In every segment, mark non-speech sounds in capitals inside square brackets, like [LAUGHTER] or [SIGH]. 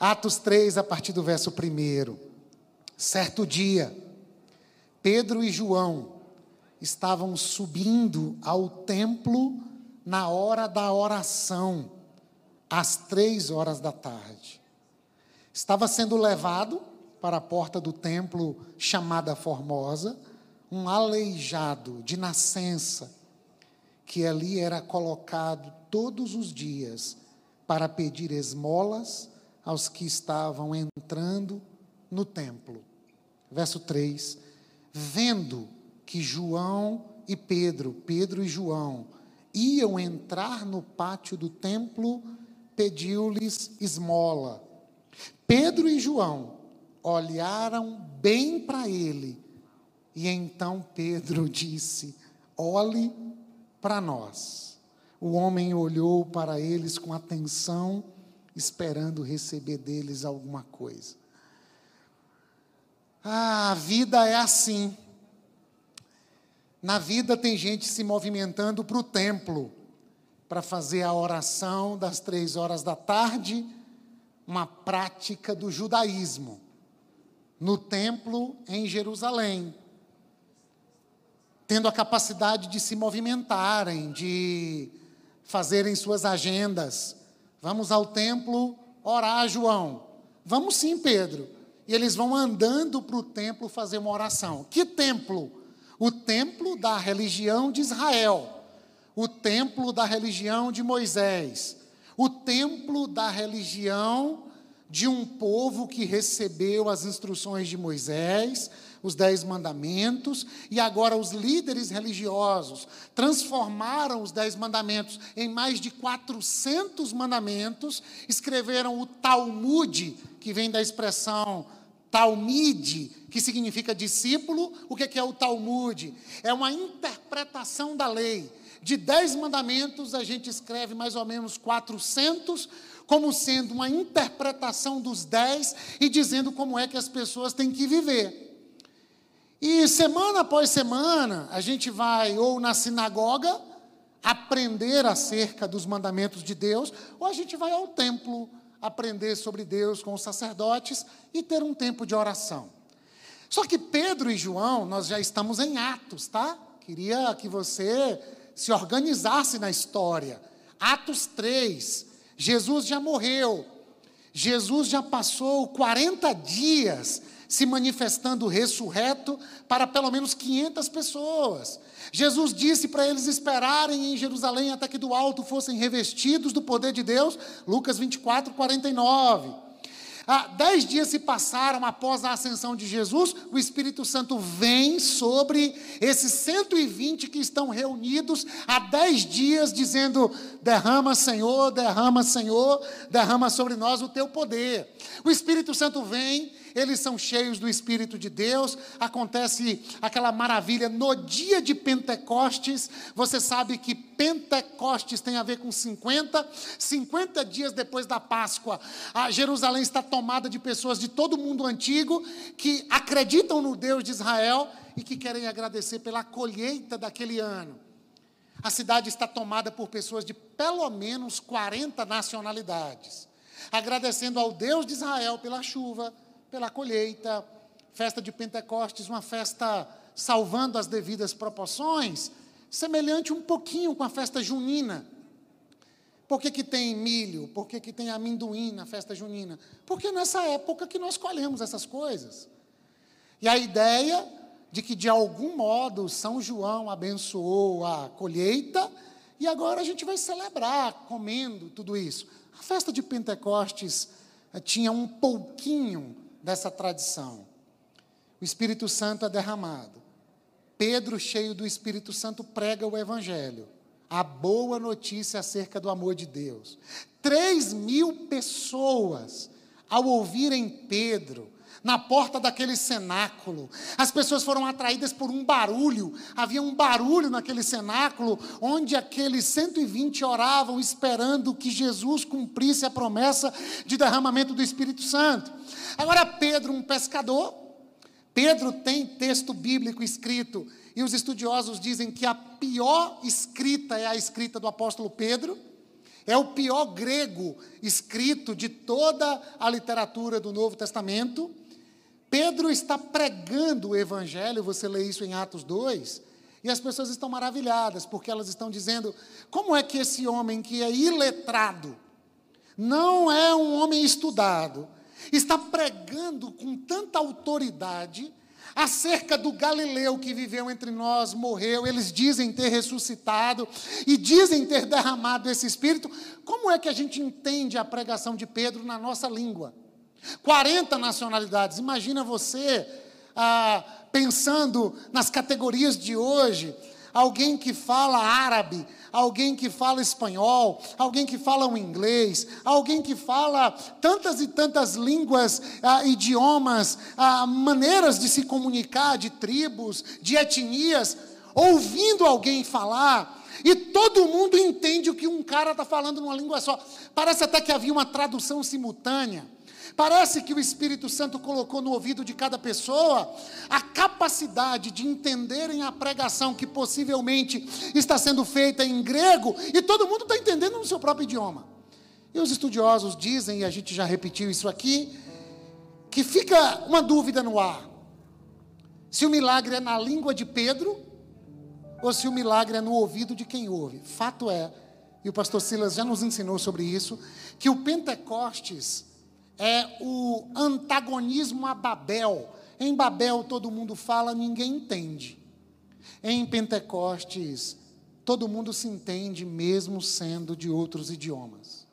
Atos 3, a partir do verso 1. Certo dia, Pedro e João estavam subindo ao templo na hora da oração, às três horas da tarde. Estava sendo levado para a porta do templo chamada Formosa, um aleijado de nascença, que ali era colocado todos os dias para pedir esmolas aos que estavam entrando no templo. Verso 3: Vendo que João e Pedro, Pedro e João, iam entrar no pátio do templo, pediu-lhes esmola. Pedro e João olharam bem para ele, e então Pedro [LAUGHS] disse: Olhe para nós. O homem olhou para eles com atenção, esperando receber deles alguma coisa. Ah, a vida é assim. Na vida tem gente se movimentando para o templo, para fazer a oração das três horas da tarde, uma prática do judaísmo, no templo em Jerusalém, tendo a capacidade de se movimentarem, de fazerem suas agendas. Vamos ao templo orar, João. Vamos sim, Pedro. E eles vão andando para o templo fazer uma oração. Que templo? o templo da religião de Israel, o templo da religião de Moisés, o templo da religião de um povo que recebeu as instruções de Moisés, os dez mandamentos, e agora os líderes religiosos transformaram os dez mandamentos em mais de 400 mandamentos, escreveram o Talmud, que vem da expressão Talmide, que significa discípulo, o que é o Talmud? É uma interpretação da lei. De dez mandamentos, a gente escreve mais ou menos 400, como sendo uma interpretação dos dez e dizendo como é que as pessoas têm que viver. E semana após semana, a gente vai ou na sinagoga aprender acerca dos mandamentos de Deus, ou a gente vai ao templo aprender sobre Deus com os sacerdotes e ter um tempo de oração. Só que Pedro e João, nós já estamos em Atos, tá? Queria que você se organizasse na história. Atos 3, Jesus já morreu. Jesus já passou 40 dias se manifestando ressurreto para pelo menos 500 pessoas. Jesus disse para eles esperarem em Jerusalém até que do alto fossem revestidos do poder de Deus, Lucas 24, 49. Ah, dez dias se passaram após a ascensão de Jesus, o Espírito Santo vem sobre esses 120 que estão reunidos há dez dias, dizendo: derrama, Senhor, derrama, Senhor, derrama sobre nós o teu poder. O Espírito Santo vem eles são cheios do Espírito de Deus, acontece aquela maravilha no dia de Pentecostes. Você sabe que Pentecostes tem a ver com 50, 50 dias depois da Páscoa. A Jerusalém está tomada de pessoas de todo o mundo antigo que acreditam no Deus de Israel e que querem agradecer pela colheita daquele ano. A cidade está tomada por pessoas de pelo menos 40 nacionalidades, agradecendo ao Deus de Israel pela chuva, pela colheita, festa de Pentecostes, uma festa salvando as devidas proporções, semelhante um pouquinho com a festa junina. Por que, que tem milho? Por que, que tem amendoim na festa junina? Porque nessa época que nós colhemos essas coisas. E a ideia de que, de algum modo, São João abençoou a colheita e agora a gente vai celebrar comendo tudo isso. A festa de Pentecostes eh, tinha um pouquinho dessa tradição. O Espírito Santo é derramado. Pedro, cheio do Espírito Santo, prega o Evangelho, a boa notícia acerca do amor de Deus. Três mil pessoas, ao ouvirem Pedro, na porta daquele cenáculo. As pessoas foram atraídas por um barulho. Havia um barulho naquele cenáculo, onde aqueles 120 oravam, esperando que Jesus cumprisse a promessa de derramamento do Espírito Santo. Agora, Pedro, um pescador, Pedro tem texto bíblico escrito, e os estudiosos dizem que a pior escrita é a escrita do apóstolo Pedro. É o pior grego escrito de toda a literatura do Novo Testamento. Pedro está pregando o evangelho, você lê isso em Atos 2, e as pessoas estão maravilhadas, porque elas estão dizendo: como é que esse homem que é iletrado, não é um homem estudado, está pregando com tanta autoridade acerca do Galileu que viveu entre nós, morreu, eles dizem ter ressuscitado e dizem ter derramado esse espírito. Como é que a gente entende a pregação de Pedro na nossa língua? 40 nacionalidades, imagina você ah, pensando nas categorias de hoje, alguém que fala árabe, alguém que fala espanhol, alguém que fala o inglês, alguém que fala tantas e tantas línguas, ah, idiomas, ah, maneiras de se comunicar, de tribos, de etnias, ouvindo alguém falar. E todo mundo entende o que um cara está falando numa língua só. Parece até que havia uma tradução simultânea. Parece que o Espírito Santo colocou no ouvido de cada pessoa a capacidade de entenderem a pregação que possivelmente está sendo feita em grego e todo mundo está entendendo no seu próprio idioma. E os estudiosos dizem, e a gente já repetiu isso aqui, que fica uma dúvida no ar: se o milagre é na língua de Pedro ou se o milagre é no ouvido de quem ouve. Fato é, e o pastor Silas já nos ensinou sobre isso, que o Pentecostes é o antagonismo a Babel. Em Babel todo mundo fala, ninguém entende. Em Pentecostes, todo mundo se entende, mesmo sendo de outros idiomas.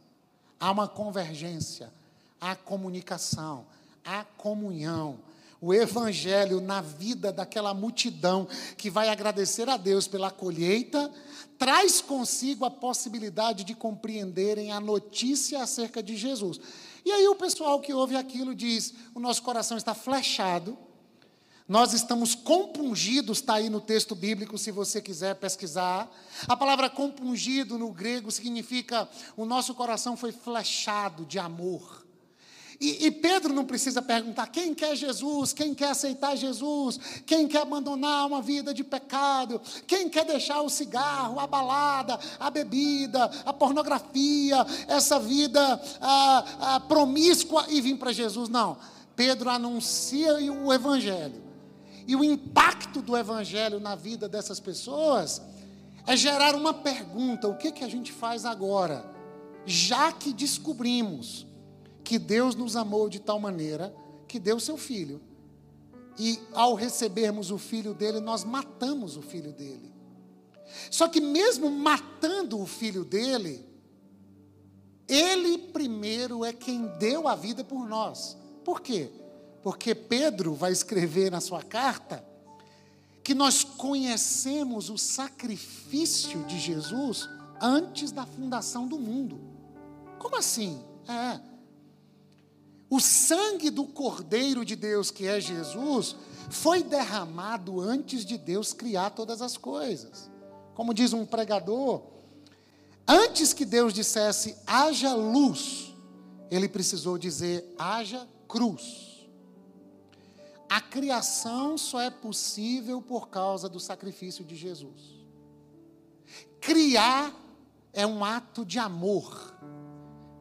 Há uma convergência, há comunicação, há comunhão. O evangelho na vida daquela multidão que vai agradecer a Deus pela colheita, traz consigo a possibilidade de compreenderem a notícia acerca de Jesus. E aí o pessoal que ouve aquilo diz: o nosso coração está flechado, nós estamos compungidos, está aí no texto bíblico, se você quiser pesquisar. A palavra compungido no grego significa o nosso coração foi flechado de amor. E, e, Pedro não precisa perguntar quem quer Jesus, quem quer aceitar Jesus, quem quer abandonar uma vida de pecado, quem quer deixar o cigarro, a balada, a bebida, a pornografia, essa vida promíscua e vir para Jesus. Não. Pedro anuncia o Evangelho. E o impacto do Evangelho na vida dessas pessoas é gerar uma pergunta: o que, que a gente faz agora? Já que descobrimos que Deus nos amou de tal maneira que deu seu filho. E ao recebermos o filho dele, nós matamos o filho dele. Só que mesmo matando o filho dele, ele primeiro é quem deu a vida por nós. Por quê? Porque Pedro vai escrever na sua carta que nós conhecemos o sacrifício de Jesus antes da fundação do mundo. Como assim? É, o sangue do Cordeiro de Deus, que é Jesus, foi derramado antes de Deus criar todas as coisas. Como diz um pregador, antes que Deus dissesse haja luz, ele precisou dizer haja cruz. A criação só é possível por causa do sacrifício de Jesus. Criar é um ato de amor.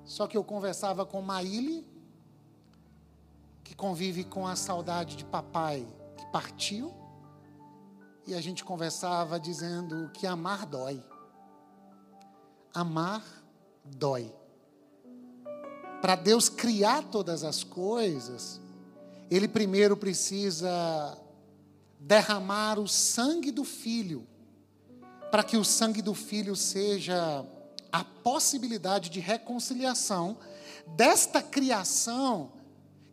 Só que eu conversava com Maíli, que convive com a saudade de papai que partiu, e a gente conversava dizendo que amar dói. Amar dói. Para Deus criar todas as coisas, Ele primeiro precisa derramar o sangue do filho, para que o sangue do filho seja a possibilidade de reconciliação desta criação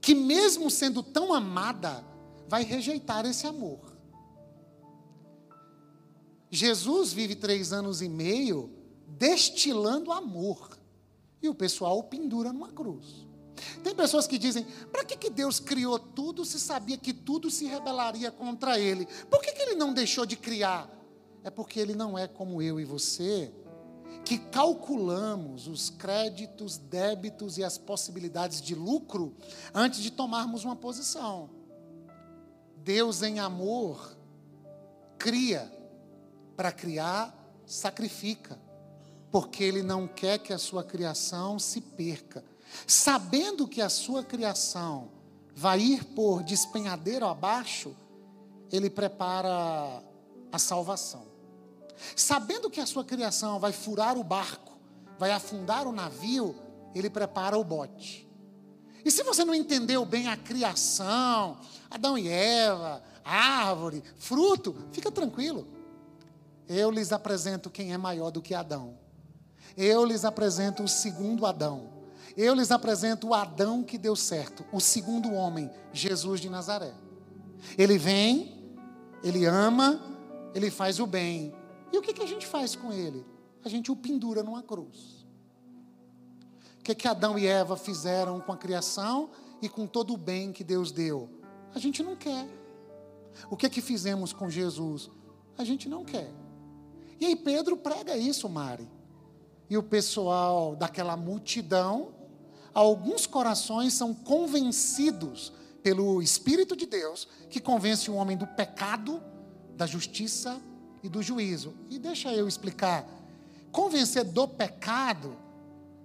que, mesmo sendo tão amada, vai rejeitar esse amor. Jesus vive três anos e meio destilando amor, e o pessoal o pendura numa cruz. Tem pessoas que dizem: para que, que Deus criou tudo se sabia que tudo se rebelaria contra Ele? Por que, que Ele não deixou de criar? É porque Ele não é como eu e você, que calculamos os créditos, débitos e as possibilidades de lucro antes de tomarmos uma posição. Deus, em amor, cria, para criar, sacrifica. porque Ele não quer que a sua criação se perca. Sabendo que a sua criação vai ir por despenhadeiro abaixo, Ele prepara a salvação. Sabendo que a sua criação vai furar o barco, vai afundar o navio, Ele prepara o bote. E se você não entendeu bem a criação, Adão e Eva, árvore, fruto, fica tranquilo. Eu lhes apresento quem é maior do que Adão. Eu lhes apresento o segundo Adão. Eu lhes apresento o Adão que deu certo, o segundo homem, Jesus de Nazaré. Ele vem, ele ama, ele faz o bem. E o que, que a gente faz com ele? A gente o pendura numa cruz. O que, que Adão e Eva fizeram com a criação e com todo o bem que Deus deu? A gente não quer. O que que fizemos com Jesus? A gente não quer. E aí Pedro prega isso, Mari. E o pessoal daquela multidão, alguns corações são convencidos pelo Espírito de Deus, que convence o homem do pecado, da justiça e do juízo. E deixa eu explicar. Convencer do pecado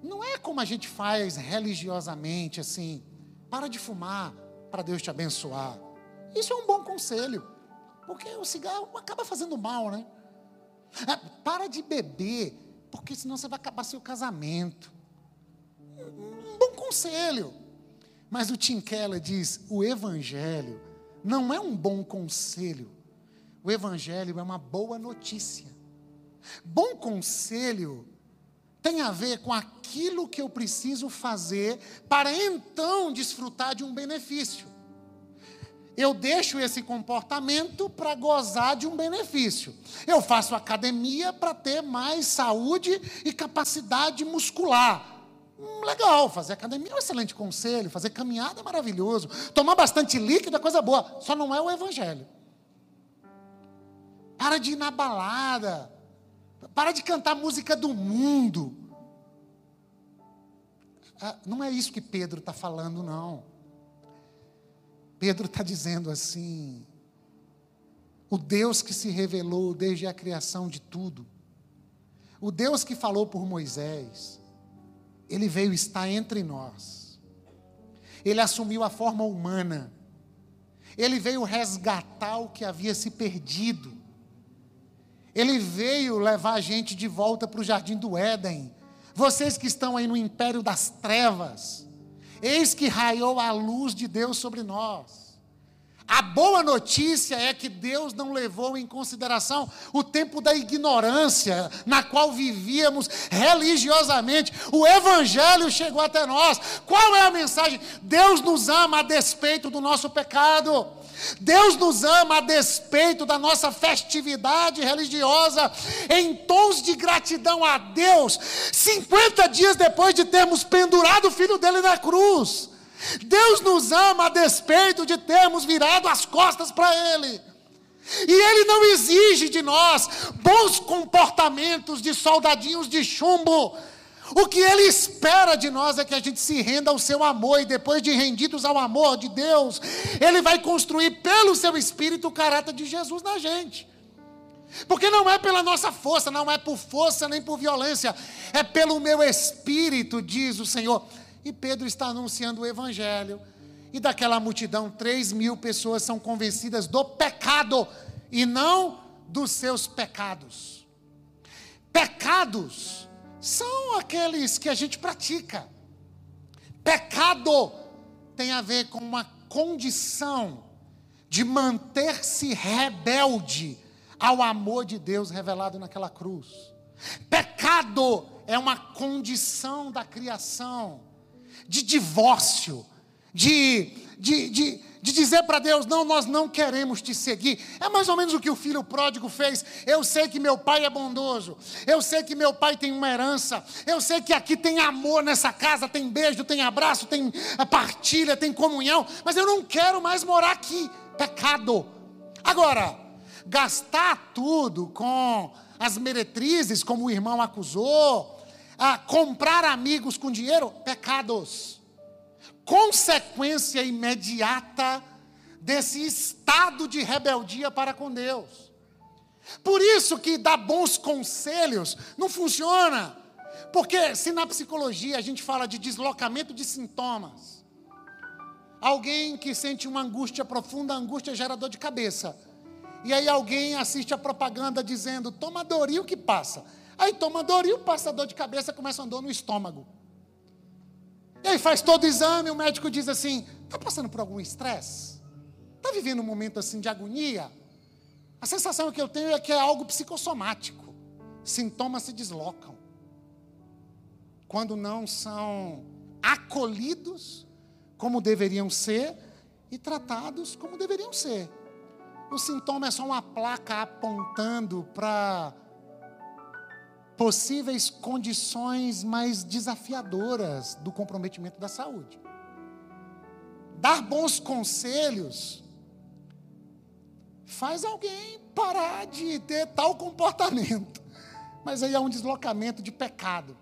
não é como a gente faz religiosamente, assim, para de fumar para Deus te abençoar. Isso é um bom conselho, porque o cigarro acaba fazendo mal, né? É, para de beber, porque senão você vai acabar seu casamento. Um bom conselho. Mas o Tim Keller diz: o Evangelho não é um bom conselho, o Evangelho é uma boa notícia. Bom conselho tem a ver com aquilo que eu preciso fazer para então desfrutar de um benefício. Eu deixo esse comportamento para gozar de um benefício. Eu faço academia para ter mais saúde e capacidade muscular. Hum, legal, fazer academia é um excelente conselho, fazer caminhada é maravilhoso, tomar bastante líquido é coisa boa, só não é o evangelho. Para de ir na balada, para de cantar música do mundo. Ah, não é isso que Pedro está falando, não. Pedro está dizendo assim: o Deus que se revelou desde a criação de tudo, o Deus que falou por Moisés, ele veio estar entre nós, ele assumiu a forma humana, ele veio resgatar o que havia se perdido, ele veio levar a gente de volta para o jardim do Éden. Vocês que estão aí no império das trevas, eis que raiou a luz de Deus sobre nós. A boa notícia é que Deus não levou em consideração o tempo da ignorância na qual vivíamos religiosamente. O Evangelho chegou até nós. Qual é a mensagem? Deus nos ama a despeito do nosso pecado. Deus nos ama a despeito da nossa festividade religiosa, em tons de gratidão a Deus, 50 dias depois de termos pendurado o filho dele na cruz. Deus nos ama a despeito de termos virado as costas para Ele. E Ele não exige de nós bons comportamentos de soldadinhos de chumbo o que Ele espera de nós é que a gente se renda ao seu amor, e depois de rendidos ao amor de Deus, Ele vai construir pelo seu Espírito o caráter de Jesus na gente. Porque não é pela nossa força, não é por força nem por violência, é pelo meu Espírito, diz o Senhor. E Pedro está anunciando o Evangelho, e daquela multidão, três mil pessoas são convencidas do pecado, e não dos seus pecados. Pecados são aqueles que a gente pratica. Pecado tem a ver com uma condição de manter-se rebelde ao amor de Deus revelado naquela cruz. Pecado é uma condição da criação de divórcio, de, de, de, de dizer para Deus: não, nós não queremos te seguir. É mais ou menos o que o filho pródigo fez. Eu sei que meu pai é bondoso, eu sei que meu pai tem uma herança, eu sei que aqui tem amor nessa casa, tem beijo, tem abraço, tem partilha, tem comunhão, mas eu não quero mais morar aqui. Pecado. Agora, gastar tudo com as meretrizes, como o irmão acusou, a comprar amigos com dinheiro, pecados consequência imediata desse estado de rebeldia para com Deus. Por isso que dar bons conselhos não funciona. Porque se na psicologia a gente fala de deslocamento de sintomas, alguém que sente uma angústia profunda, angústia gera dor de cabeça. E aí alguém assiste a propaganda dizendo, toma Doril que passa. Aí toma Doril, passa dor de cabeça, começa a dor no estômago. E aí faz todo o exame, o médico diz assim, está passando por algum estresse? Está vivendo um momento assim de agonia? A sensação que eu tenho é que é algo psicossomático. Sintomas se deslocam. Quando não são acolhidos como deveriam ser e tratados como deveriam ser. O sintoma é só uma placa apontando para possíveis condições mais desafiadoras do comprometimento da saúde. Dar bons conselhos faz alguém parar de ter tal comportamento. [LAUGHS] Mas aí é um deslocamento de pecado.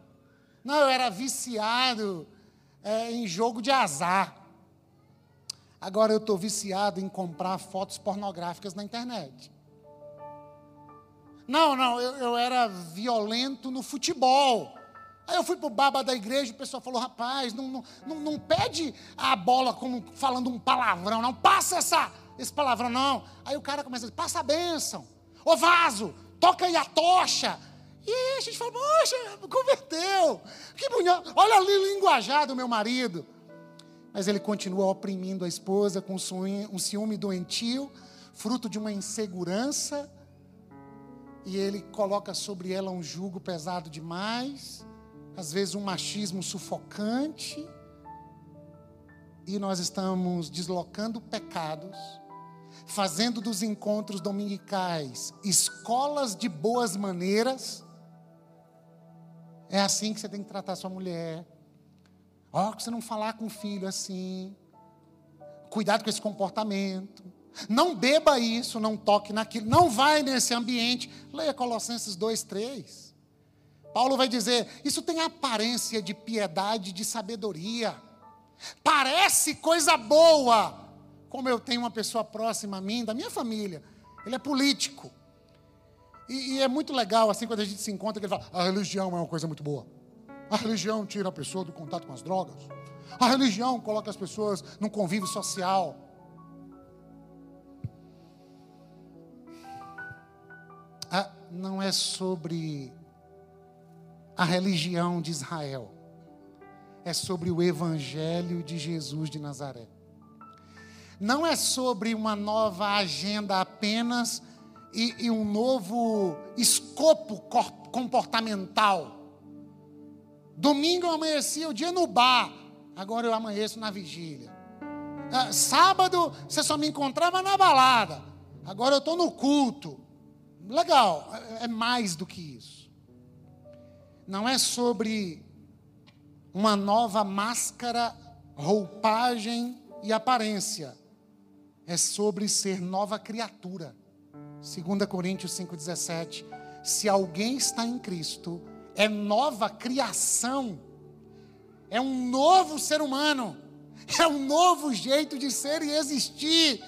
Não, eu era viciado é, em jogo de azar. Agora eu estou viciado em comprar fotos pornográficas na internet. Não, não, eu, eu era violento no futebol. Aí eu fui para o baba da igreja e o pessoal falou: rapaz, não, não, não, não pede a bola como falando um palavrão, não. Passa essa, esse palavrão, não. Aí o cara começa a dizer: passa a bênção. Ô vaso, toca aí a tocha. E a gente fala: poxa, converteu. Que bonito. Olha ali linguajar do meu marido. Mas ele continua oprimindo a esposa com um ciúme doentio, fruto de uma insegurança. E ele coloca sobre ela um jugo pesado demais, às vezes um machismo sufocante. E nós estamos deslocando pecados fazendo dos encontros dominicais escolas de boas maneiras. É assim que você tem que tratar sua mulher. Ó, oh, você não falar com o filho assim. Cuidado com esse comportamento. Não beba isso, não toque naquilo, não vai nesse ambiente. Leia Colossenses 2, 3. Paulo vai dizer: Isso tem aparência de piedade, de sabedoria. Parece coisa boa, como eu tenho uma pessoa próxima a mim, da minha família, ele é político. E, e, é muito legal, assim, quando a gente se encontra, que ele fala: a religião é uma coisa muito boa. A religião tira a pessoa do contato com as drogas. A religião coloca as pessoas num convívio social. Não é sobre a religião de Israel, é sobre o evangelho de Jesus de Nazaré não é sobre uma nova agenda apenas e, e um novo escopo comportamental. Domingo eu amanheci o dia no bar, agora eu amanheço na vigília. Ah, sábado você só me encontrava na balada, agora eu estou no culto. Legal, é, é mais do que isso. Não é sobre uma nova máscara, roupagem e aparência é sobre ser nova criatura. 2 Coríntios 5,17. Se alguém está em Cristo, é nova criação, é um novo ser humano, é um novo jeito de ser e existir.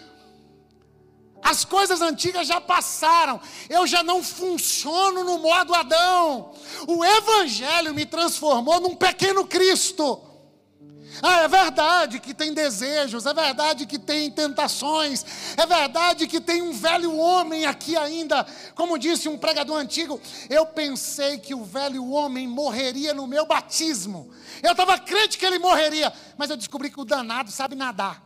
As coisas antigas já passaram, eu já não funciono no modo Adão. O Evangelho me transformou num pequeno Cristo. Ah, é verdade que tem desejos, é verdade que tem tentações, é verdade que tem um velho homem aqui ainda. Como disse um pregador antigo, eu pensei que o velho homem morreria no meu batismo. Eu estava crente que ele morreria, mas eu descobri que o danado sabe nadar.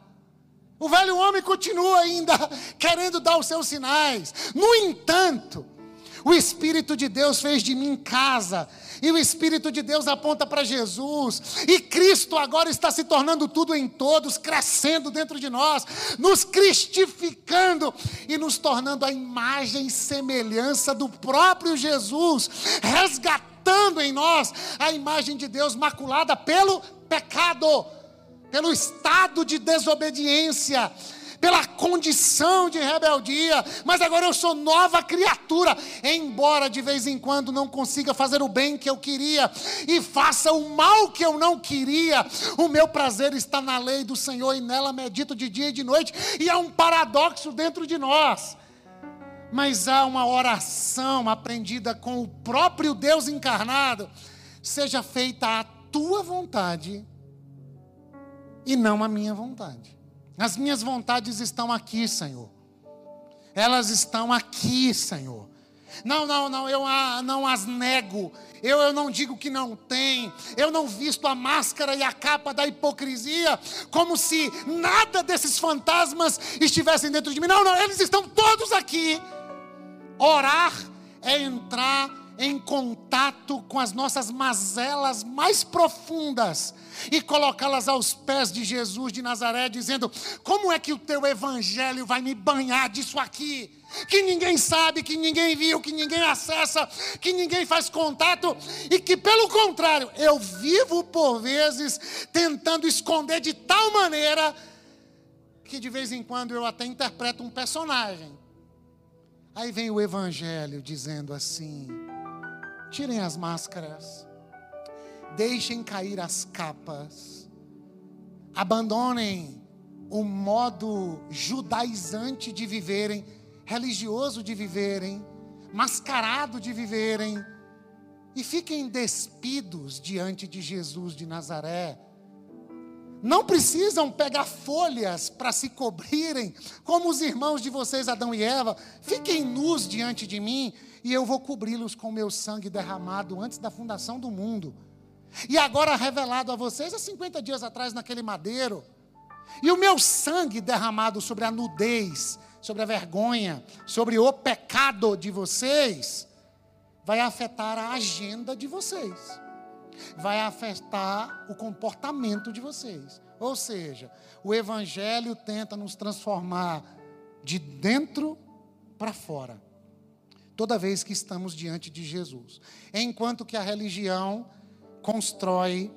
O velho homem continua ainda [LAUGHS] querendo dar os seus sinais. No entanto, o Espírito de Deus fez de mim casa e o Espírito de Deus aponta para Jesus, e Cristo agora está se tornando tudo em todos, crescendo dentro de nós, nos cristificando e nos tornando a imagem e semelhança do próprio Jesus, resgatando em nós a imagem de Deus maculada pelo pecado, pelo estado de desobediência pela condição de rebeldia, mas agora eu sou nova criatura, embora de vez em quando não consiga fazer o bem que eu queria e faça o mal que eu não queria, o meu prazer está na lei do Senhor e nela medito de dia e de noite, e há um paradoxo dentro de nós. mas há uma oração aprendida com o próprio Deus encarnado. Seja feita a tua vontade e não a minha vontade. As minhas vontades estão aqui, Senhor. Elas estão aqui, Senhor. Não, não, não, eu não as nego. Eu, eu não digo que não tem. Eu não visto a máscara e a capa da hipocrisia como se nada desses fantasmas estivessem dentro de mim. Não, não, eles estão todos aqui. Orar é entrar em contato com as nossas mazelas mais profundas e colocá-las aos pés de Jesus de Nazaré, dizendo: Como é que o teu evangelho vai me banhar disso aqui? Que ninguém sabe, que ninguém viu, que ninguém acessa, que ninguém faz contato e que, pelo contrário, eu vivo por vezes tentando esconder de tal maneira que de vez em quando eu até interpreto um personagem. Aí vem o Evangelho dizendo assim: Tirem as máscaras, deixem cair as capas, abandonem o modo judaizante de viverem, religioso de viverem, mascarado de viverem, e fiquem despidos diante de Jesus de Nazaré. Não precisam pegar folhas para se cobrirem, como os irmãos de vocês, Adão e Eva. Fiquem nus diante de mim e eu vou cobri-los com meu sangue derramado antes da fundação do mundo. E agora revelado a vocês há 50 dias atrás naquele madeiro. E o meu sangue derramado sobre a nudez, sobre a vergonha, sobre o pecado de vocês, vai afetar a agenda de vocês. Vai afetar o comportamento de vocês. Ou seja, o evangelho tenta nos transformar de dentro para fora toda vez que estamos diante de Jesus. Enquanto que a religião constrói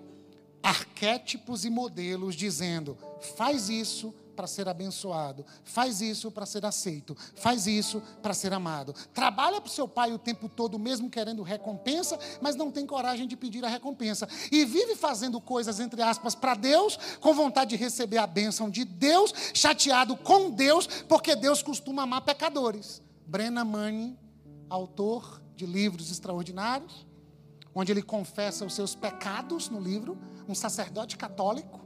arquétipos e modelos dizendo: faz isso para ser abençoado, faz isso para ser aceito, faz isso para ser amado. Trabalha para o seu pai o tempo todo, mesmo querendo recompensa, mas não tem coragem de pedir a recompensa. E vive fazendo coisas, entre aspas, para Deus, com vontade de receber a bênção de Deus, chateado com Deus, porque Deus costuma amar pecadores. Brena Manning autor de livros extraordinários, onde ele confessa os seus pecados no livro, um sacerdote católico,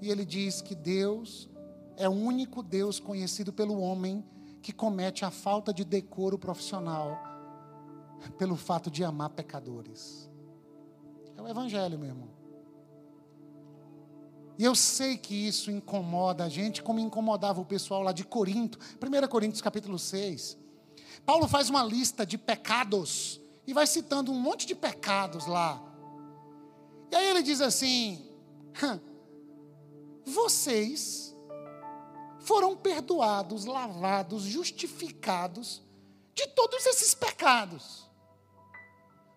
e ele diz que Deus é o único Deus conhecido pelo homem que comete a falta de decoro profissional pelo fato de amar pecadores. É o Evangelho, meu irmão. E eu sei que isso incomoda a gente, como incomodava o pessoal lá de Corinto. 1 Coríntios capítulo 6. Paulo faz uma lista de pecados e vai citando um monte de pecados lá. E aí ele diz assim: vocês foram perdoados, lavados, justificados de todos esses pecados.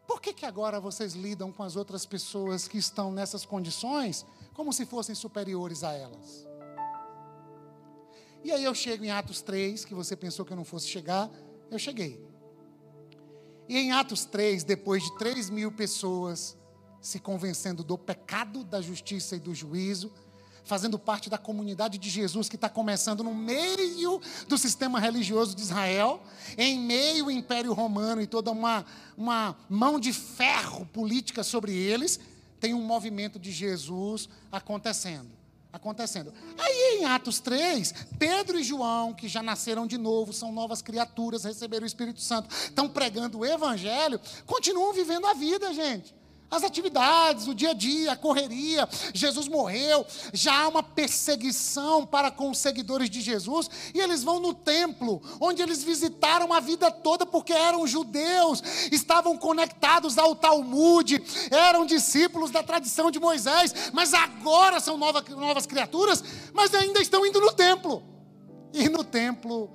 Por que, que agora vocês lidam com as outras pessoas que estão nessas condições como se fossem superiores a elas? E aí eu chego em Atos 3, que você pensou que eu não fosse chegar, eu cheguei. E em Atos 3, depois de 3 mil pessoas se convencendo do pecado, da justiça e do juízo, fazendo parte da comunidade de Jesus que está começando no meio do sistema religioso de Israel, em meio ao Império Romano e toda uma, uma mão de ferro política sobre eles, tem um movimento de Jesus acontecendo acontecendo. Aí em Atos 3, Pedro e João, que já nasceram de novo, são novas criaturas, receberam o Espírito Santo, estão pregando o Evangelho, continuam vivendo a vida, gente as atividades, o dia a dia, a correria. Jesus morreu, já há uma perseguição para com os seguidores de Jesus, e eles vão no templo, onde eles visitaram a vida toda porque eram judeus, estavam conectados ao Talmud, eram discípulos da tradição de Moisés, mas agora são novas, novas criaturas, mas ainda estão indo no templo. E no templo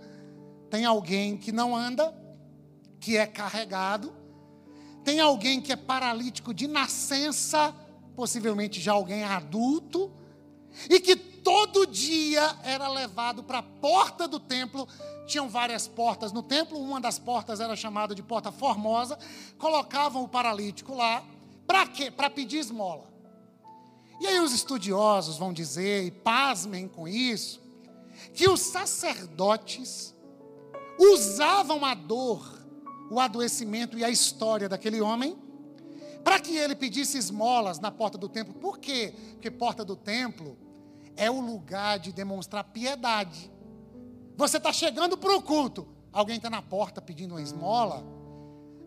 tem alguém que não anda, que é carregado, tem alguém que é paralítico de nascença, possivelmente já alguém adulto, e que todo dia era levado para a porta do templo. Tinham várias portas no templo, uma das portas era chamada de porta formosa. Colocavam o paralítico lá, para quê? Para pedir esmola. E aí os estudiosos vão dizer, e pasmem com isso, que os sacerdotes usavam a dor, o adoecimento e a história daquele homem para que ele pedisse esmolas na porta do templo. Por quê? Porque porta do templo é o lugar de demonstrar piedade. Você está chegando para o culto, alguém está na porta pedindo uma esmola.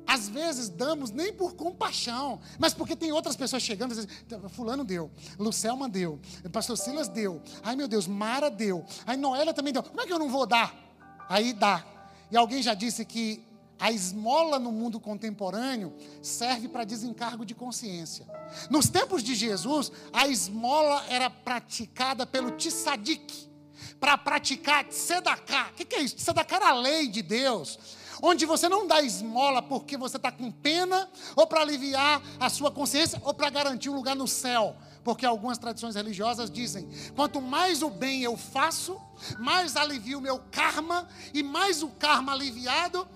Às vezes damos nem por compaixão, mas porque tem outras pessoas chegando, às vezes, fulano deu, Lucelma deu, pastor Silas deu, ai meu Deus, Mara deu, ai Noélia também deu, como é que eu não vou dar? Aí dá. E alguém já disse que a esmola no mundo contemporâneo serve para desencargo de consciência. Nos tempos de Jesus, a esmola era praticada pelo tsadik, para praticar tzedakah. O que, que é isso? Tzedakah era a lei de Deus, onde você não dá esmola porque você está com pena, ou para aliviar a sua consciência, ou para garantir um lugar no céu. Porque algumas tradições religiosas dizem: quanto mais o bem eu faço, mais alivio o meu karma, e mais o karma aliviado,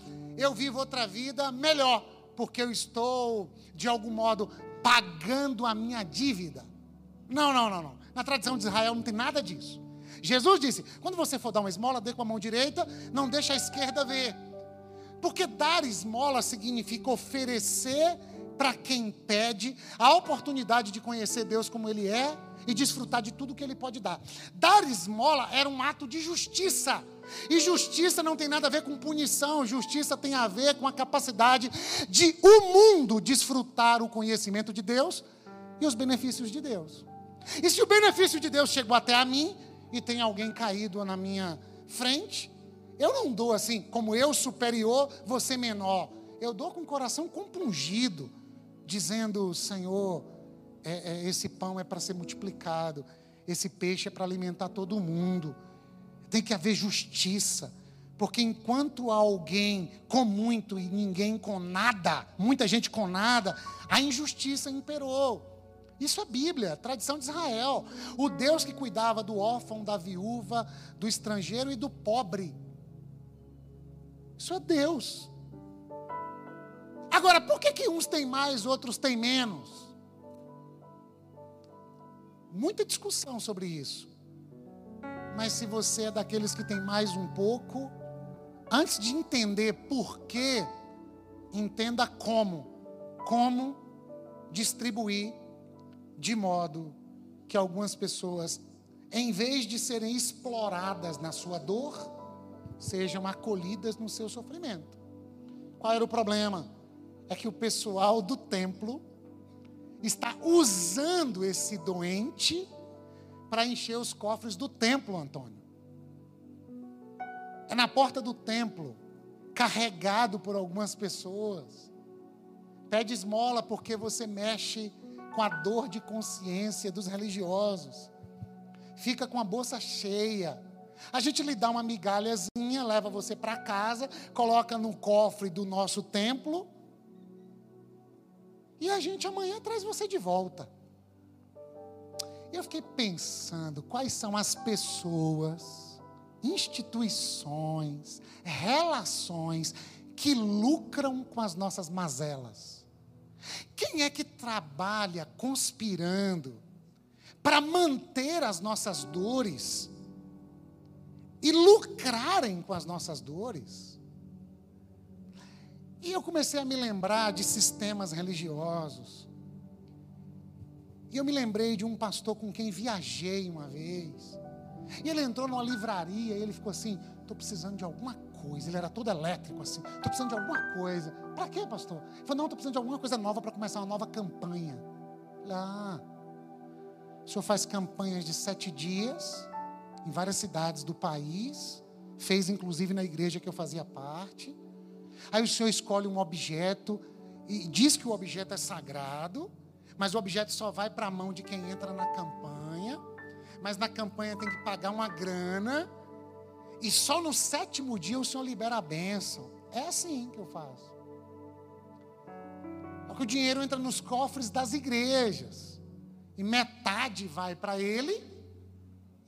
eu vivo outra vida melhor, porque eu estou, de algum modo, pagando a minha dívida. Não, não, não, não. Na tradição de Israel não tem nada disso. Jesus disse: quando você for dar uma esmola, dê com a mão direita, não deixe a esquerda ver. Porque dar esmola significa oferecer para quem pede a oportunidade de conhecer Deus como Ele é e desfrutar de tudo que Ele pode dar. Dar esmola era um ato de justiça. E justiça não tem nada a ver com punição, justiça tem a ver com a capacidade de o mundo desfrutar o conhecimento de Deus e os benefícios de Deus. E se o benefício de Deus chegou até a mim e tem alguém caído na minha frente, eu não dou assim, como eu superior, você menor. Eu dou com o coração compungido, dizendo: Senhor, é, é, esse pão é para ser multiplicado, esse peixe é para alimentar todo mundo. Tem que haver justiça. Porque enquanto há alguém com muito e ninguém com nada, muita gente com nada, a injustiça imperou. Isso é Bíblia, tradição de Israel. O Deus que cuidava do órfão, da viúva, do estrangeiro e do pobre. Isso é Deus. Agora, por que, que uns têm mais, outros têm menos? Muita discussão sobre isso. Mas se você é daqueles que tem mais um pouco, antes de entender por quê, entenda como. Como distribuir de modo que algumas pessoas, em vez de serem exploradas na sua dor, sejam acolhidas no seu sofrimento. Qual era o problema? É que o pessoal do templo está usando esse doente para encher os cofres do templo, Antônio. É na porta do templo, carregado por algumas pessoas. Pede esmola porque você mexe com a dor de consciência dos religiosos. Fica com a bolsa cheia. A gente lhe dá uma migalhazinha, leva você para casa, coloca no cofre do nosso templo. E a gente amanhã traz você de volta. Eu fiquei pensando quais são as pessoas, instituições, relações que lucram com as nossas mazelas. Quem é que trabalha conspirando para manter as nossas dores e lucrarem com as nossas dores? E eu comecei a me lembrar de sistemas religiosos e eu me lembrei de um pastor com quem viajei uma vez. E ele entrou numa livraria e ele ficou assim: estou precisando de alguma coisa. Ele era todo elétrico assim: estou precisando de alguma coisa. Para quê, pastor? Ele falou: não, estou precisando de alguma coisa nova para começar uma nova campanha. Lá, ah, o senhor faz campanhas de sete dias em várias cidades do país, fez inclusive na igreja que eu fazia parte. Aí o senhor escolhe um objeto e diz que o objeto é sagrado mas o objeto só vai para a mão de quem entra na campanha. Mas na campanha tem que pagar uma grana. E só no sétimo dia o Senhor libera a bênção. É assim que eu faço. Porque o dinheiro entra nos cofres das igrejas. E metade vai para ele.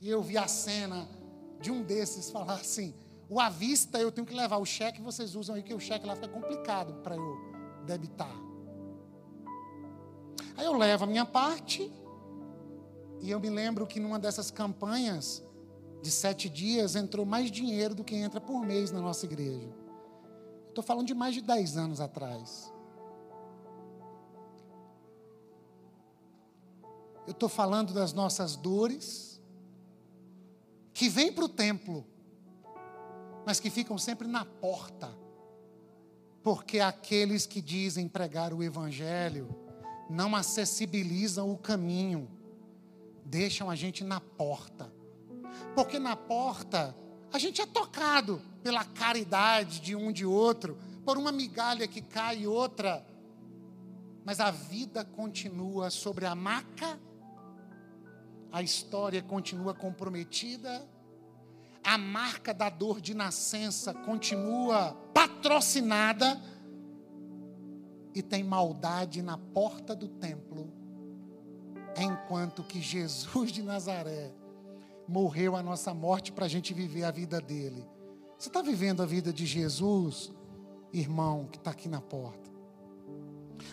E eu vi a cena de um desses falar assim: o à vista eu tenho que levar o cheque, vocês usam aí, que o cheque lá fica complicado para eu debitar. Aí eu levo a minha parte, e eu me lembro que numa dessas campanhas, de sete dias entrou mais dinheiro do que entra por mês na nossa igreja. Estou falando de mais de dez anos atrás. Eu estou falando das nossas dores, que vêm para o templo, mas que ficam sempre na porta, porque aqueles que dizem pregar o Evangelho não acessibilizam o caminho, deixam a gente na porta, porque na porta a gente é tocado pela caridade de um de outro, por uma migalha que cai e outra, mas a vida continua sobre a maca a história continua comprometida, a marca da dor de nascença continua patrocinada e tem maldade na porta do templo, enquanto que Jesus de Nazaré morreu a nossa morte para a gente viver a vida dele. Você está vivendo a vida de Jesus, irmão, que está aqui na porta?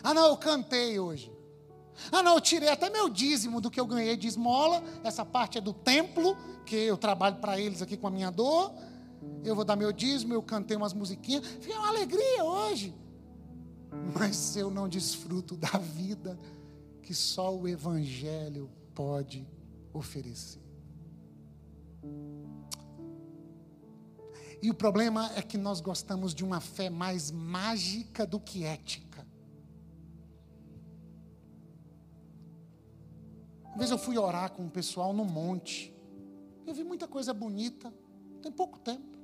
Ah, não, eu cantei hoje. Ah, não, eu tirei até meu dízimo do que eu ganhei de esmola. Essa parte é do templo, que eu trabalho para eles aqui com a minha dor. Eu vou dar meu dízimo, eu cantei umas musiquinhas. Fiquei uma alegria hoje. Mas eu não desfruto da vida que só o Evangelho pode oferecer. E o problema é que nós gostamos de uma fé mais mágica do que ética. Uma vez eu fui orar com o pessoal no monte. Eu vi muita coisa bonita, tem pouco tempo.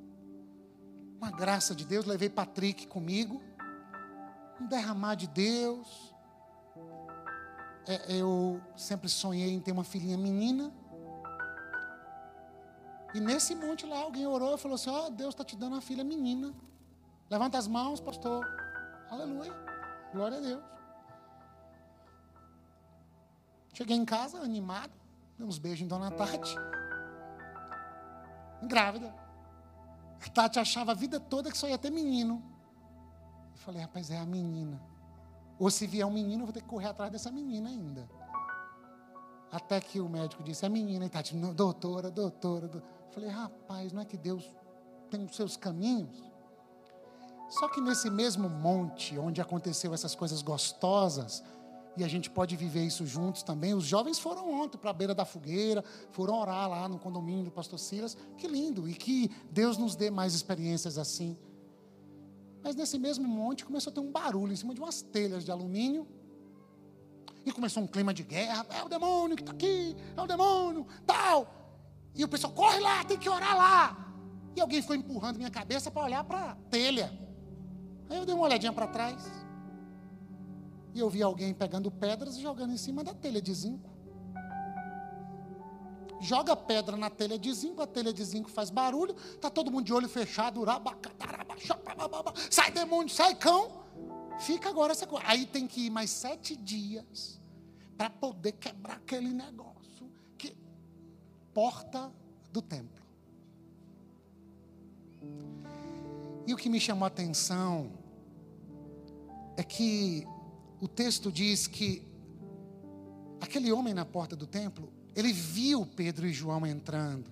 Uma graça de Deus, levei Patrick comigo. Um derramar de Deus. É, eu sempre sonhei em ter uma filhinha menina. E nesse monte lá, alguém orou e falou assim: Ó, oh, Deus está te dando uma filha menina. Levanta as mãos, pastor. Aleluia. Glória a Deus. Cheguei em casa animado, dei uns beijos em Dona Tati. Grávida. A Tati achava a vida toda que só ia ter menino. Eu falei, rapaz, é a menina. Ou se vier um menino, eu vou ter que correr atrás dessa menina ainda. Até que o médico disse, é menina. E Tati, doutora, doutora. doutora. Eu falei, rapaz, não é que Deus tem os seus caminhos? Só que nesse mesmo monte onde aconteceu essas coisas gostosas, e a gente pode viver isso juntos também. Os jovens foram ontem para a beira da fogueira, foram orar lá no condomínio do pastor Silas. Que lindo! E que Deus nos dê mais experiências assim. Mas nesse mesmo monte começou a ter um barulho em cima de umas telhas de alumínio. E começou um clima de guerra. É o demônio que está aqui, é o demônio, tal. E o pessoal, corre lá, tem que orar lá. E alguém foi empurrando minha cabeça para olhar para a telha. Aí eu dei uma olhadinha para trás. E eu vi alguém pegando pedras e jogando em cima da telha de zinco. Joga pedra na telha de zinco, a telha de zinco faz barulho, tá todo mundo de olho fechado, sai demônio, sai cão. Fica agora essa coisa. Aí tem que ir mais sete dias para poder quebrar aquele negócio. Que porta do templo. E o que me chamou a atenção é que o texto diz que aquele homem na porta do templo, ele viu Pedro e João entrando.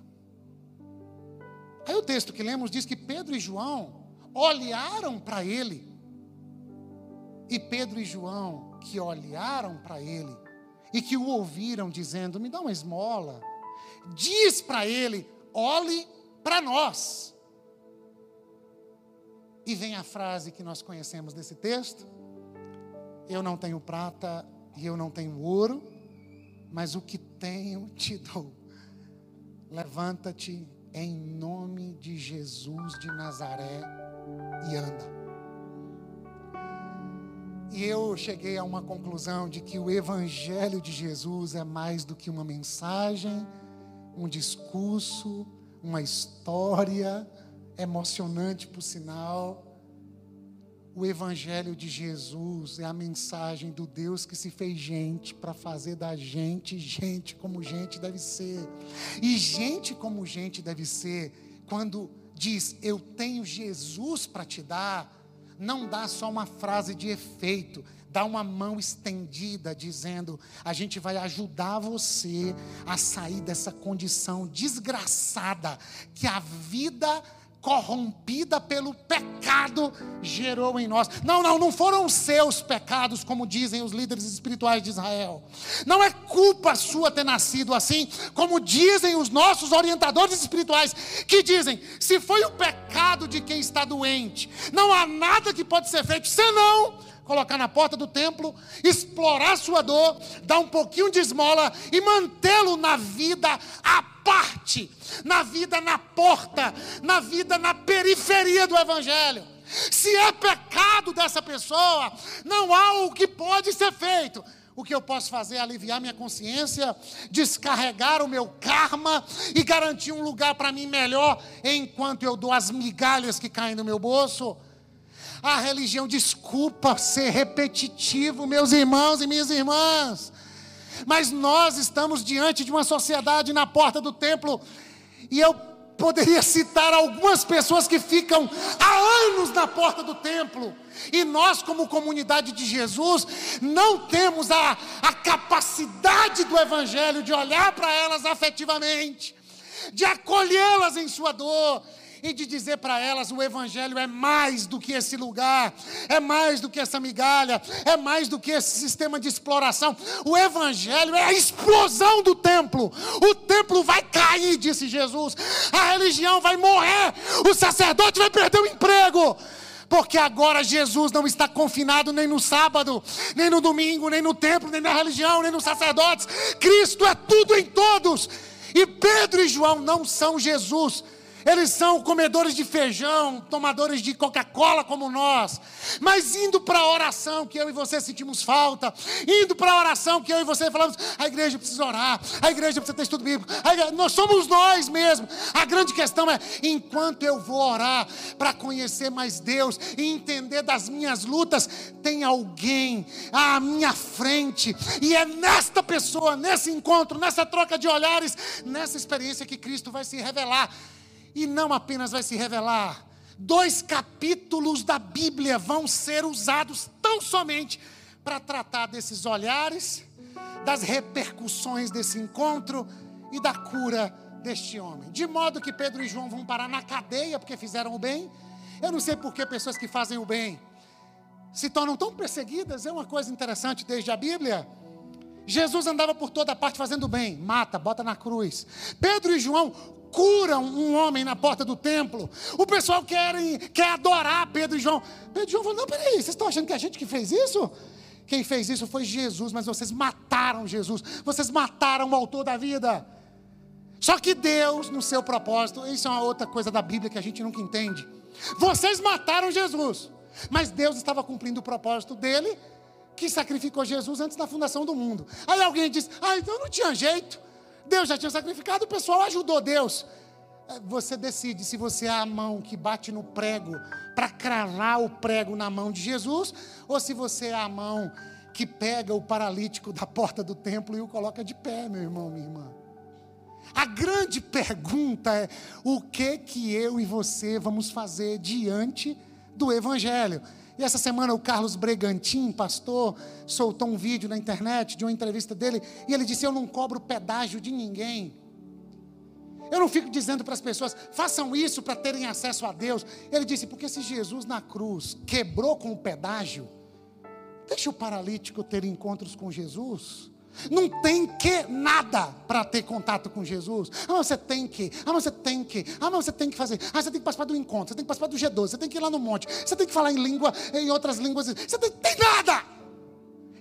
Aí o texto que lemos diz que Pedro e João olharam para ele. E Pedro e João, que olharam para ele e que o ouviram dizendo: Me dá uma esmola, diz para ele: Olhe para nós. E vem a frase que nós conhecemos desse texto eu não tenho prata e eu não tenho ouro, mas o que tenho te dou. Levanta-te em nome de Jesus de Nazaré e anda. E eu cheguei a uma conclusão de que o Evangelho de Jesus é mais do que uma mensagem, um discurso, uma história emocionante, por sinal o Evangelho de Jesus é a mensagem do Deus que se fez gente para fazer da gente gente como gente deve ser. E gente como gente deve ser, quando diz eu tenho Jesus para te dar, não dá só uma frase de efeito, dá uma mão estendida, dizendo: a gente vai ajudar você a sair dessa condição desgraçada que a vida corrompida pelo pecado gerou em nós. Não, não, não foram seus pecados, como dizem os líderes espirituais de Israel. Não é culpa sua ter nascido assim, como dizem os nossos orientadores espirituais, que dizem: se foi o pecado de quem está doente, não há nada que pode ser feito senão colocar na porta do templo, explorar sua dor, dar um pouquinho de esmola e mantê-lo na vida à parte, na vida na porta, na vida na periferia do Evangelho. Se é pecado dessa pessoa, não há o que pode ser feito. O que eu posso fazer é aliviar minha consciência, descarregar o meu karma e garantir um lugar para mim melhor enquanto eu dou as migalhas que caem no meu bolso. A religião, desculpa ser repetitivo, meus irmãos e minhas irmãs, mas nós estamos diante de uma sociedade na porta do templo, e eu poderia citar algumas pessoas que ficam há anos na porta do templo, e nós, como comunidade de Jesus, não temos a, a capacidade do Evangelho de olhar para elas afetivamente, de acolhê-las em sua dor, e de dizer para elas: o Evangelho é mais do que esse lugar, é mais do que essa migalha, é mais do que esse sistema de exploração. O Evangelho é a explosão do templo. O templo vai cair, disse Jesus. A religião vai morrer, o sacerdote vai perder o emprego. Porque agora Jesus não está confinado nem no sábado, nem no domingo, nem no templo, nem na religião, nem nos sacerdotes. Cristo é tudo em todos. E Pedro e João não são Jesus, eles são comedores de feijão, tomadores de Coca-Cola como nós. Mas indo para a oração, que eu e você sentimos falta. Indo para a oração, que eu e você falamos, a igreja precisa orar, a igreja precisa ter estudo bíblico. Igreja, nós somos nós mesmos. A grande questão é, enquanto eu vou orar para conhecer mais Deus e entender das minhas lutas, tem alguém à minha frente. E é nesta pessoa, nesse encontro, nessa troca de olhares, nessa experiência que Cristo vai se revelar e não apenas vai se revelar, dois capítulos da Bíblia vão ser usados tão somente para tratar desses olhares, das repercussões desse encontro e da cura deste homem. De modo que Pedro e João vão parar na cadeia porque fizeram o bem. Eu não sei por que pessoas que fazem o bem se tornam tão perseguidas, é uma coisa interessante desde a Bíblia. Jesus andava por toda parte fazendo bem, mata, bota na cruz. Pedro e João curam um homem na porta do templo. O pessoal quer, quer adorar Pedro e João. Pedro e João falam: Não, peraí, vocês estão achando que é a gente que fez isso? Quem fez isso foi Jesus, mas vocês mataram Jesus, vocês mataram o autor da vida. Só que Deus, no seu propósito, isso é uma outra coisa da Bíblia que a gente nunca entende. Vocês mataram Jesus, mas Deus estava cumprindo o propósito dele, que sacrificou Jesus antes da fundação do mundo. Aí alguém diz: Ah, então não tinha jeito. Deus já tinha sacrificado, o pessoal ajudou Deus. É, você decide se você é a mão que bate no prego para cravar o prego na mão de Jesus, ou se você é a mão que pega o paralítico da porta do templo e o coloca de pé, meu irmão, minha irmã. A grande pergunta é: o que que eu e você vamos fazer diante do evangelho? E essa semana o Carlos Bregantin, pastor, soltou um vídeo na internet de uma entrevista dele e ele disse: Eu não cobro pedágio de ninguém. Eu não fico dizendo para as pessoas, façam isso para terem acesso a Deus. Ele disse, porque se Jesus na cruz quebrou com o pedágio, deixa o paralítico ter encontros com Jesus. Não tem que nada para ter contato com Jesus. Ah, você tem que. Ah, você tem que. Ah, você tem que fazer. Ah, você tem que participar do encontro. Você tem que participar do G12. Você tem que ir lá no monte. Você tem que falar em língua, em outras línguas. Você tem, tem nada.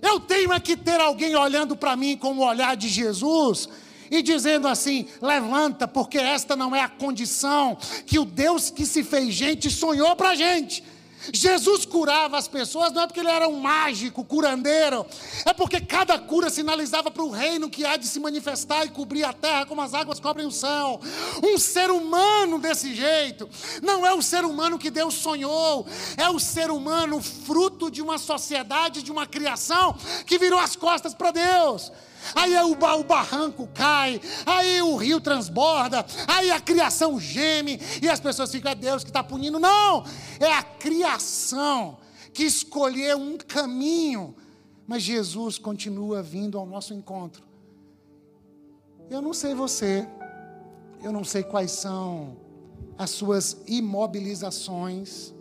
Eu tenho é que ter alguém olhando para mim com o olhar de Jesus e dizendo assim: levanta, porque esta não é a condição que o Deus que se fez gente sonhou para gente. Jesus curava as pessoas não é porque ele era um mágico, curandeiro, é porque cada cura sinalizava para o reino que há de se manifestar e cobrir a terra como as águas cobrem o céu. Um ser humano desse jeito, não é o ser humano que Deus sonhou, é o ser humano fruto de uma sociedade, de uma criação que virou as costas para Deus aí o, o barranco cai, aí o rio transborda, aí a criação geme e as pessoas ficam, é Deus que está punindo. Não, é a criação que escolheu um caminho Mas Jesus continua vindo ao nosso encontro. Eu não sei você, eu não sei quais são as suas imobilizações,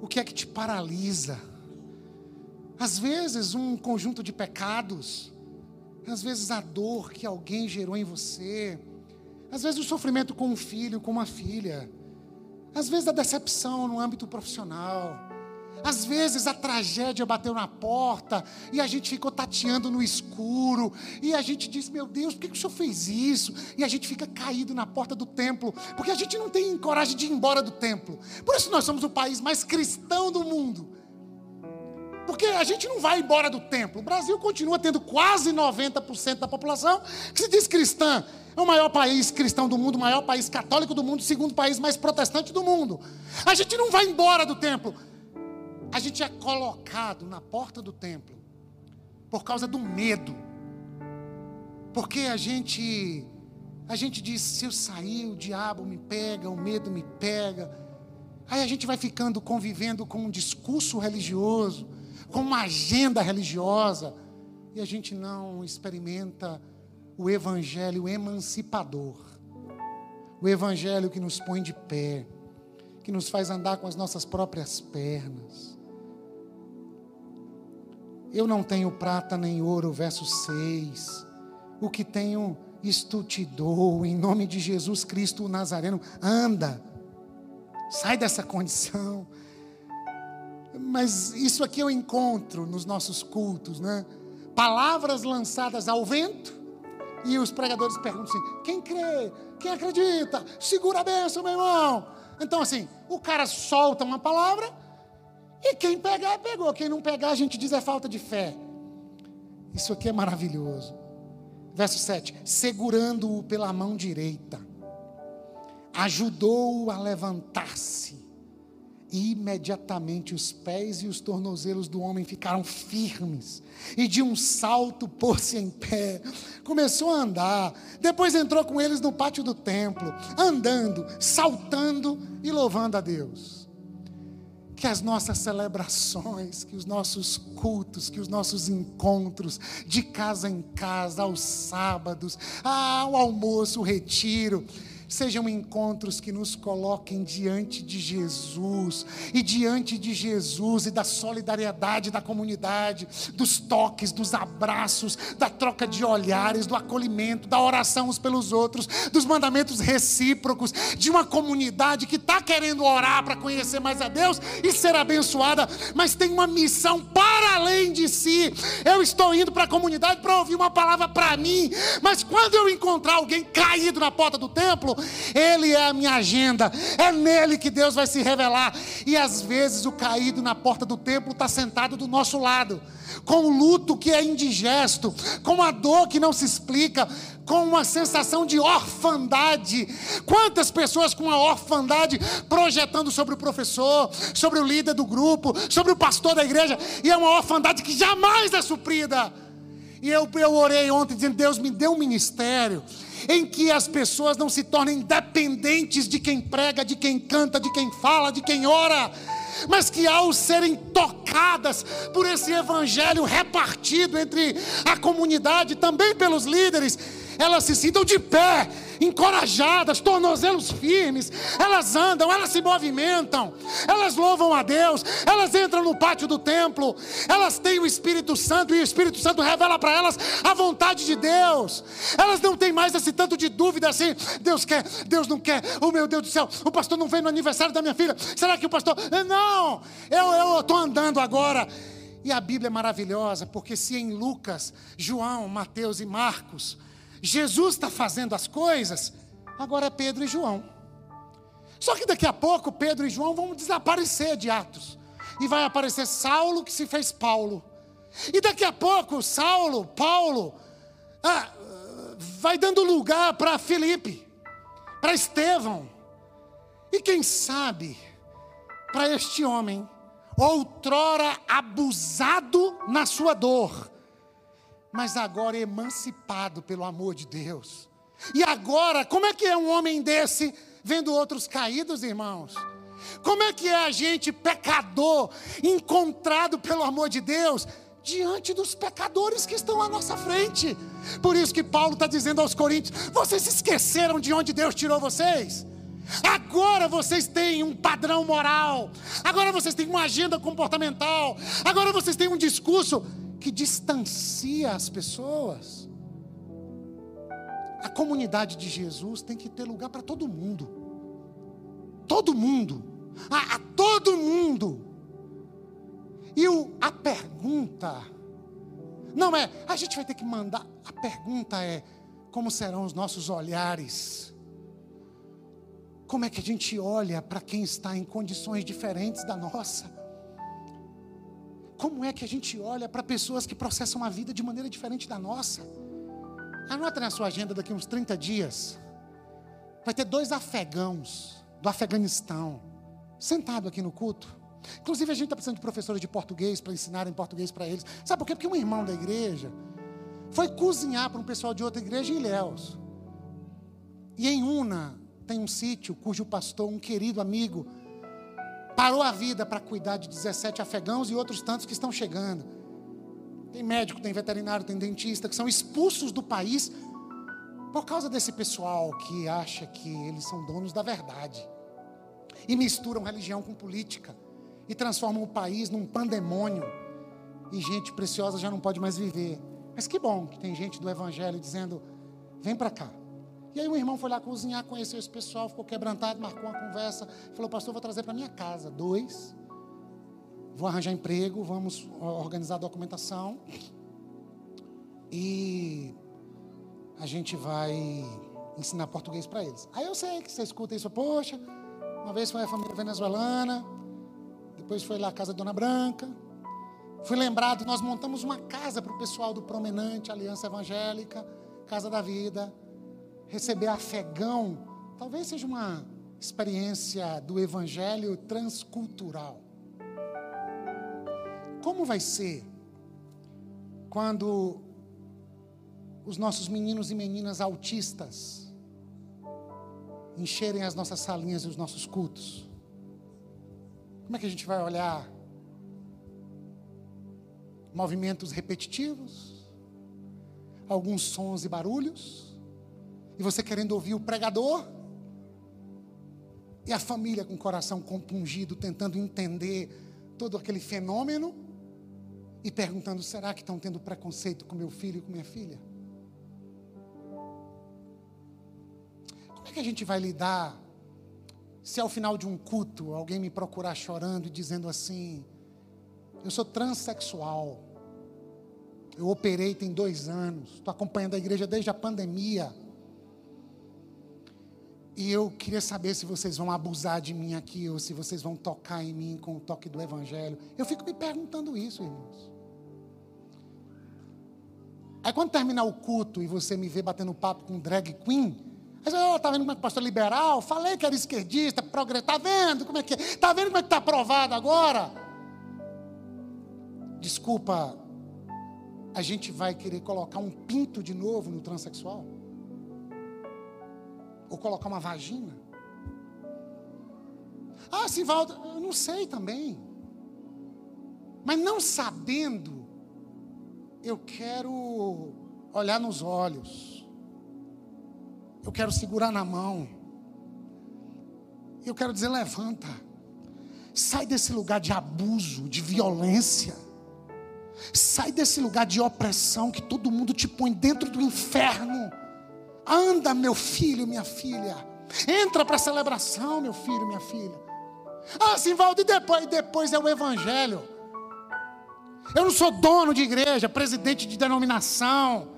o que é que te paralisa. Às vezes, um conjunto de pecados, às vezes, a dor que alguém gerou em você, às vezes, o sofrimento com um filho, com uma filha, às vezes, a decepção no âmbito profissional. Às vezes a tragédia bateu na porta e a gente ficou tateando no escuro e a gente diz: Meu Deus, por que, que o senhor fez isso? E a gente fica caído na porta do templo, porque a gente não tem coragem de ir embora do templo. Por isso nós somos o país mais cristão do mundo. Porque a gente não vai embora do templo. O Brasil continua tendo quase 90% da população que se diz cristã. É o maior país cristão do mundo, o maior país católico do mundo, o segundo país mais protestante do mundo. A gente não vai embora do templo a gente é colocado na porta do templo por causa do medo. Porque a gente a gente diz, se eu sair, o diabo me pega, o medo me pega. Aí a gente vai ficando convivendo com um discurso religioso, com uma agenda religiosa, e a gente não experimenta o evangelho emancipador. O evangelho que nos põe de pé, que nos faz andar com as nossas próprias pernas. Eu não tenho prata nem ouro, verso 6. O que tenho, isto te dou, em nome de Jesus Cristo o Nazareno. Anda, sai dessa condição. Mas isso aqui eu encontro nos nossos cultos, né? Palavras lançadas ao vento, e os pregadores perguntam assim: quem crê? Quem acredita? Segura a bênção, meu irmão. Então, assim, o cara solta uma palavra, e quem pegar, pegou. Quem não pegar, a gente diz é falta de fé. Isso aqui é maravilhoso. Verso 7: segurando-o pela mão direita, ajudou-o a levantar-se. Imediatamente os pés e os tornozelos do homem ficaram firmes, e de um salto pôs-se em pé. Começou a andar, depois entrou com eles no pátio do templo, andando, saltando e louvando a Deus que as nossas celebrações, que os nossos cultos, que os nossos encontros, de casa em casa, aos sábados, ao almoço, retiro, sejam encontros que nos coloquem diante de Jesus, e diante de Jesus e da solidariedade da comunidade, dos toques, dos abraços, da troca de olhares, do acolhimento, da oração uns pelos outros, dos mandamentos recíprocos, de uma comunidade que está querendo orar para conhecer mais a Deus e ser abençoada, mas tem uma missão para além de si. Eu estou indo para a comunidade para ouvir uma palavra para mim, mas quando eu encontrar alguém caído na porta do templo, ele é a minha agenda, é nele que Deus vai se revelar. E às vezes o caído na porta do templo está sentado do nosso lado, com o luto que é indigesto, com a dor que não se explica, com uma sensação de orfandade. Quantas pessoas com a orfandade projetando sobre o professor, sobre o líder do grupo, sobre o pastor da igreja, e é uma orfandade que jamais é suprida. E eu, eu orei ontem dizendo: Deus me deu um ministério em que as pessoas não se tornem dependentes de quem prega, de quem canta, de quem fala, de quem ora, mas que ao serem tocadas por esse evangelho repartido entre a comunidade, também pelos líderes, elas se sintam de pé encorajadas, tornozelos firmes, elas andam, elas se movimentam, elas louvam a Deus, elas entram no pátio do templo, elas têm o Espírito Santo e o Espírito Santo revela para elas a vontade de Deus. Elas não têm mais esse tanto de dúvida assim: Deus quer, Deus não quer, oh meu Deus do céu, o pastor não veio no aniversário da minha filha, será que o pastor. Não, eu estou andando agora. E a Bíblia é maravilhosa, porque se em Lucas, João, Mateus e Marcos, Jesus está fazendo as coisas, agora é Pedro e João. Só que daqui a pouco Pedro e João vão desaparecer de Atos. E vai aparecer Saulo que se fez Paulo. E daqui a pouco Saulo, Paulo, ah, vai dando lugar para Felipe, para Estevão. E quem sabe, para este homem, outrora abusado na sua dor, mas agora emancipado pelo amor de Deus. E agora, como é que é um homem desse vendo outros caídos, irmãos? Como é que é a gente pecador, encontrado pelo amor de Deus, diante dos pecadores que estão à nossa frente. Por isso que Paulo está dizendo aos Coríntios: vocês se esqueceram de onde Deus tirou vocês? Agora vocês têm um padrão moral, agora vocês têm uma agenda comportamental, agora vocês têm um discurso que distancia as pessoas. A comunidade de Jesus tem que ter lugar para todo mundo. Todo mundo. A, a todo mundo. E o, a pergunta, não é, a gente vai ter que mandar, a pergunta é: como serão os nossos olhares? Como é que a gente olha para quem está em condições diferentes da nossa? Como é que a gente olha para pessoas que processam a vida de maneira diferente da nossa? Anota na sua agenda daqui uns 30 dias. Vai ter dois afegãos do Afeganistão sentado aqui no culto. Inclusive, a gente está precisando de professores de português para ensinar em português para eles. Sabe por quê? Porque um irmão da igreja foi cozinhar para um pessoal de outra igreja em Ilhéus. E em Una tem um sítio cujo pastor, um querido amigo, parou a vida para cuidar de 17 afegãos e outros tantos que estão chegando. Tem médico, tem veterinário, tem dentista que são expulsos do país por causa desse pessoal que acha que eles são donos da verdade e misturam religião com política e transformam o país num pandemônio. E gente preciosa já não pode mais viver. Mas que bom que tem gente do Evangelho dizendo: vem para cá. E aí o irmão foi lá cozinhar, conheceu esse pessoal, ficou quebrantado, marcou uma conversa, falou: Pastor, vou trazer para minha casa dois. Vou arranjar emprego, vamos organizar a documentação. E a gente vai ensinar português para eles. Aí eu sei que você escuta isso, poxa, uma vez foi a família venezuelana, depois foi lá a casa da Dona Branca. Fui lembrado, nós montamos uma casa para o pessoal do Promenante, Aliança Evangélica, Casa da Vida. Receber afegão, talvez seja uma experiência do Evangelho transcultural. Como vai ser quando os nossos meninos e meninas autistas encherem as nossas salinhas e os nossos cultos? Como é que a gente vai olhar? Movimentos repetitivos, alguns sons e barulhos, e você querendo ouvir o pregador, e a família com o coração compungido, tentando entender todo aquele fenômeno, e perguntando: será que estão tendo preconceito com meu filho e com minha filha? Como é que a gente vai lidar se ao final de um culto alguém me procurar chorando e dizendo assim: eu sou transexual, eu operei tem dois anos, estou acompanhando a igreja desde a pandemia. E eu queria saber se vocês vão abusar de mim aqui ou se vocês vão tocar em mim com o toque do Evangelho. Eu fico me perguntando isso, irmãos. Aí quando terminar o culto e você me vê batendo papo com drag queen, mas, oh, tá vendo como é que o pastor liberal? Falei que era esquerdista, progressista. Tá vendo como é que é? Tá vendo como é que está aprovado agora? Desculpa, a gente vai querer colocar um pinto de novo no transexual? Ou colocar uma vagina? Ah, Sivaldo, eu não sei também. Mas não sabendo, eu quero olhar nos olhos eu quero segurar na mão. Eu quero dizer: levanta. Sai desse lugar de abuso, de violência. Sai desse lugar de opressão que todo mundo te põe dentro do inferno. Anda, meu filho, minha filha. Entra para a celebração, meu filho, minha filha. Ah, Simvaldo, e depois, depois é o Evangelho. Eu não sou dono de igreja, presidente de denominação.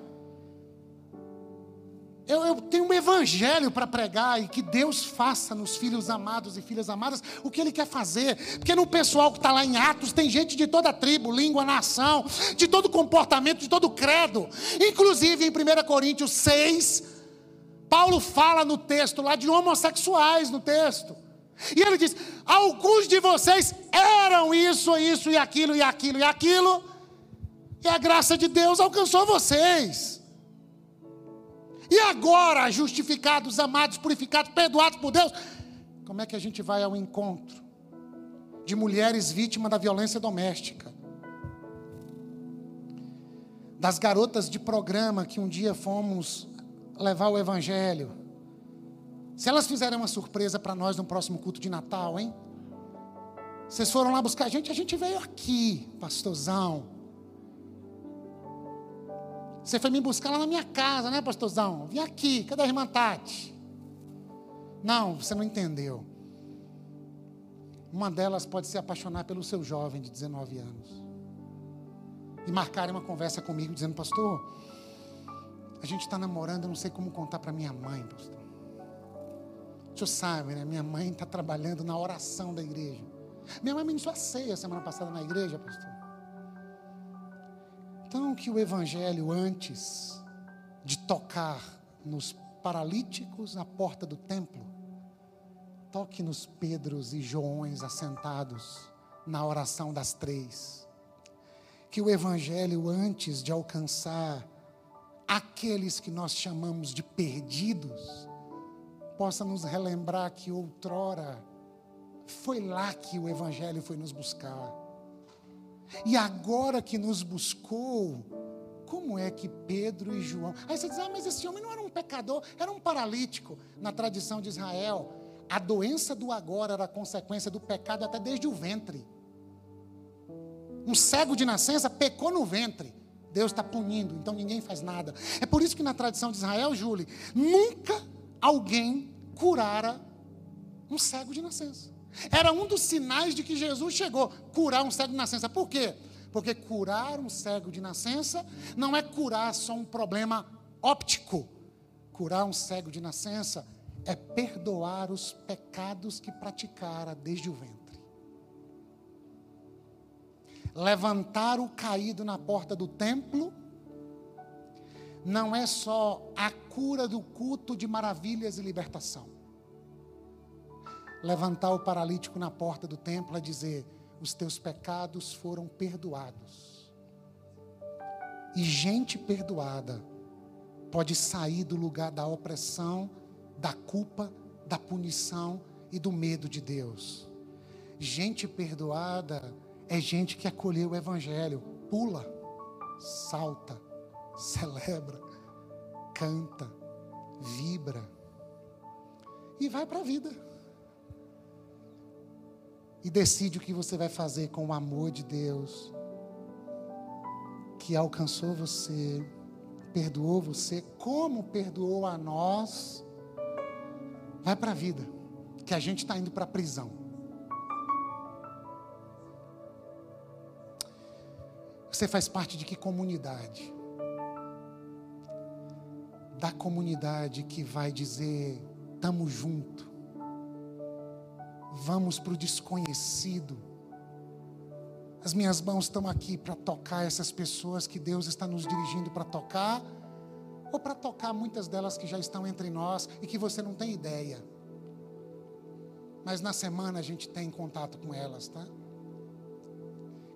Eu, eu, tenho um evangelho para pregar e que Deus faça nos filhos amados e filhas amadas o que Ele quer fazer. Porque no pessoal que está lá em Atos tem gente de toda tribo, língua, nação, de todo comportamento, de todo credo. Inclusive em 1 Coríntios 6, Paulo fala no texto lá de homossexuais no texto. E ele diz: alguns de vocês eram isso, isso e aquilo e aquilo e aquilo, e a graça de Deus alcançou vocês. E agora, justificados, amados, purificados, perdoados por Deus, como é que a gente vai ao encontro de mulheres vítimas da violência doméstica? das garotas de programa que um dia fomos levar o evangelho. Se elas fizerem uma surpresa para nós no próximo culto de Natal, hein? Vocês foram lá buscar a gente, a gente veio aqui, pastorzão. Você foi me buscar lá na minha casa, né, pastorzão? Vim aqui, cadê a irmã Tati? Não, você não entendeu. Uma delas pode se apaixonar pelo seu jovem de 19 anos. E marcarem uma conversa comigo dizendo, pastor, a gente está namorando, eu não sei como contar para minha mãe, pastor. O senhor sabe, né? Minha mãe está trabalhando na oração da igreja. Minha mãe ministrou a ceia semana passada na igreja, pastor. Então, que o evangelho, antes de tocar nos paralíticos na porta do templo, toque nos Pedros e Joões assentados na oração das três. Que o evangelho, antes de alcançar aqueles que nós chamamos de perdidos, possa nos relembrar que outrora foi lá que o Evangelho foi nos buscar. E agora que nos buscou, como é que Pedro e João. Aí você diz, ah, mas esse homem não era um pecador, era um paralítico. Na tradição de Israel, a doença do agora era consequência do pecado até desde o ventre. Um cego de nascença pecou no ventre. Deus está punindo, então ninguém faz nada. É por isso que na tradição de Israel, Júlia, nunca alguém curara um cego de nascença. Era um dos sinais de que Jesus chegou, curar um cego de nascença. Por quê? Porque curar um cego de nascença não é curar só um problema óptico. Curar um cego de nascença é perdoar os pecados que praticara desde o ventre. Levantar o caído na porta do templo não é só a cura do culto de maravilhas e libertação. Levantar o paralítico na porta do templo é dizer: os teus pecados foram perdoados. E gente perdoada pode sair do lugar da opressão, da culpa, da punição e do medo de Deus. Gente perdoada é gente que acolheu o Evangelho, pula, salta, celebra, canta, vibra e vai para a vida. E decide o que você vai fazer com o amor de Deus, que alcançou você, perdoou você, como perdoou a nós. Vai para a vida, que a gente está indo para a prisão. Você faz parte de que comunidade? da comunidade que vai dizer: estamos junto, vamos para o desconhecido. As minhas mãos estão aqui para tocar essas pessoas que Deus está nos dirigindo para tocar, ou para tocar muitas delas que já estão entre nós e que você não tem ideia. Mas na semana a gente tem contato com elas, tá?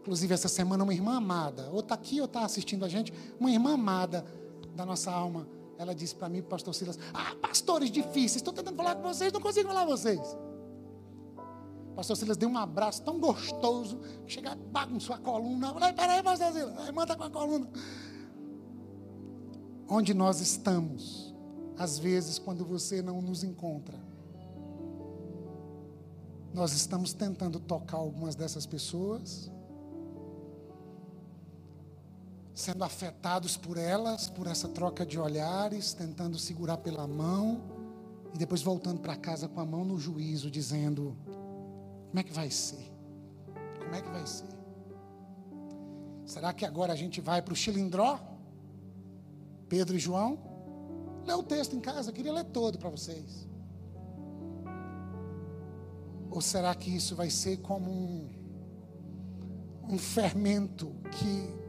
Inclusive, essa semana, uma irmã amada, ou está aqui ou está assistindo a gente, uma irmã amada da nossa alma, ela disse para mim, pastor Silas: Ah, pastores difíceis, estou tentando falar com vocês, não consigo falar com vocês. Pastor Silas deu um abraço tão gostoso, que chega, bagunçou a coluna. Peraí, pastor Silas, a irmã está com a coluna. Onde nós estamos, às vezes, quando você não nos encontra, nós estamos tentando tocar algumas dessas pessoas sendo afetados por elas, por essa troca de olhares, tentando segurar pela mão e depois voltando para casa com a mão no juízo, dizendo: como é que vai ser? Como é que vai ser? Será que agora a gente vai para o Chilindró? Pedro e João? Lê o texto em casa, eu queria ler todo para vocês. Ou será que isso vai ser como um, um fermento que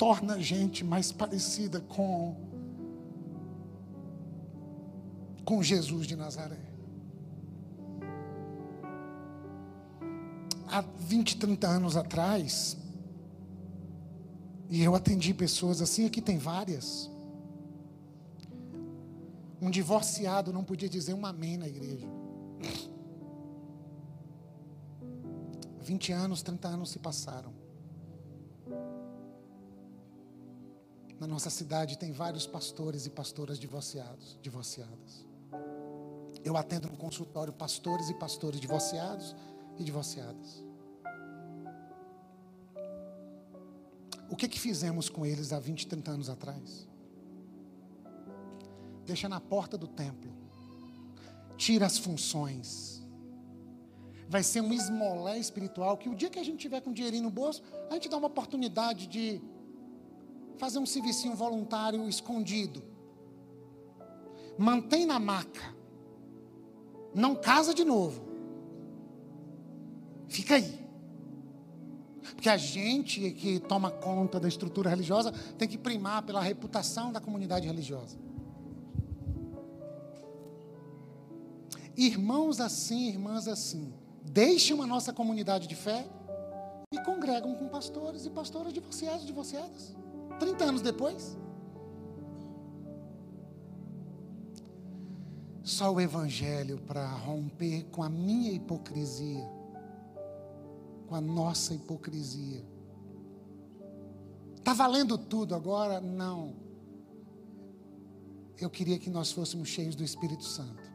torna a gente mais parecida com com Jesus de Nazaré. Há 20, 30 anos atrás, e eu atendi pessoas assim, aqui tem várias. Um divorciado não podia dizer um amém na igreja. 20 anos, 30 anos se passaram. Na nossa cidade tem vários pastores e pastoras divorciados, divorciadas. Eu atendo no consultório pastores e pastores divorciados e divorciadas. O que que fizemos com eles há 20, 30 anos atrás? Deixa na porta do templo. Tira as funções. Vai ser um esmolé espiritual que o dia que a gente tiver com dinheirinho no bolso, a gente dá uma oportunidade de fazer um serviço voluntário escondido. Mantém na maca. Não casa de novo. Fica aí. Porque a gente que toma conta da estrutura religiosa tem que primar pela reputação da comunidade religiosa. Irmãos assim, irmãs assim, deixam a nossa comunidade de fé e congregam com pastores e pastoras divorciados, divorciadas. 30 anos depois. Só o Evangelho para romper com a minha hipocrisia, com a nossa hipocrisia. Está valendo tudo agora? Não. Eu queria que nós fôssemos cheios do Espírito Santo.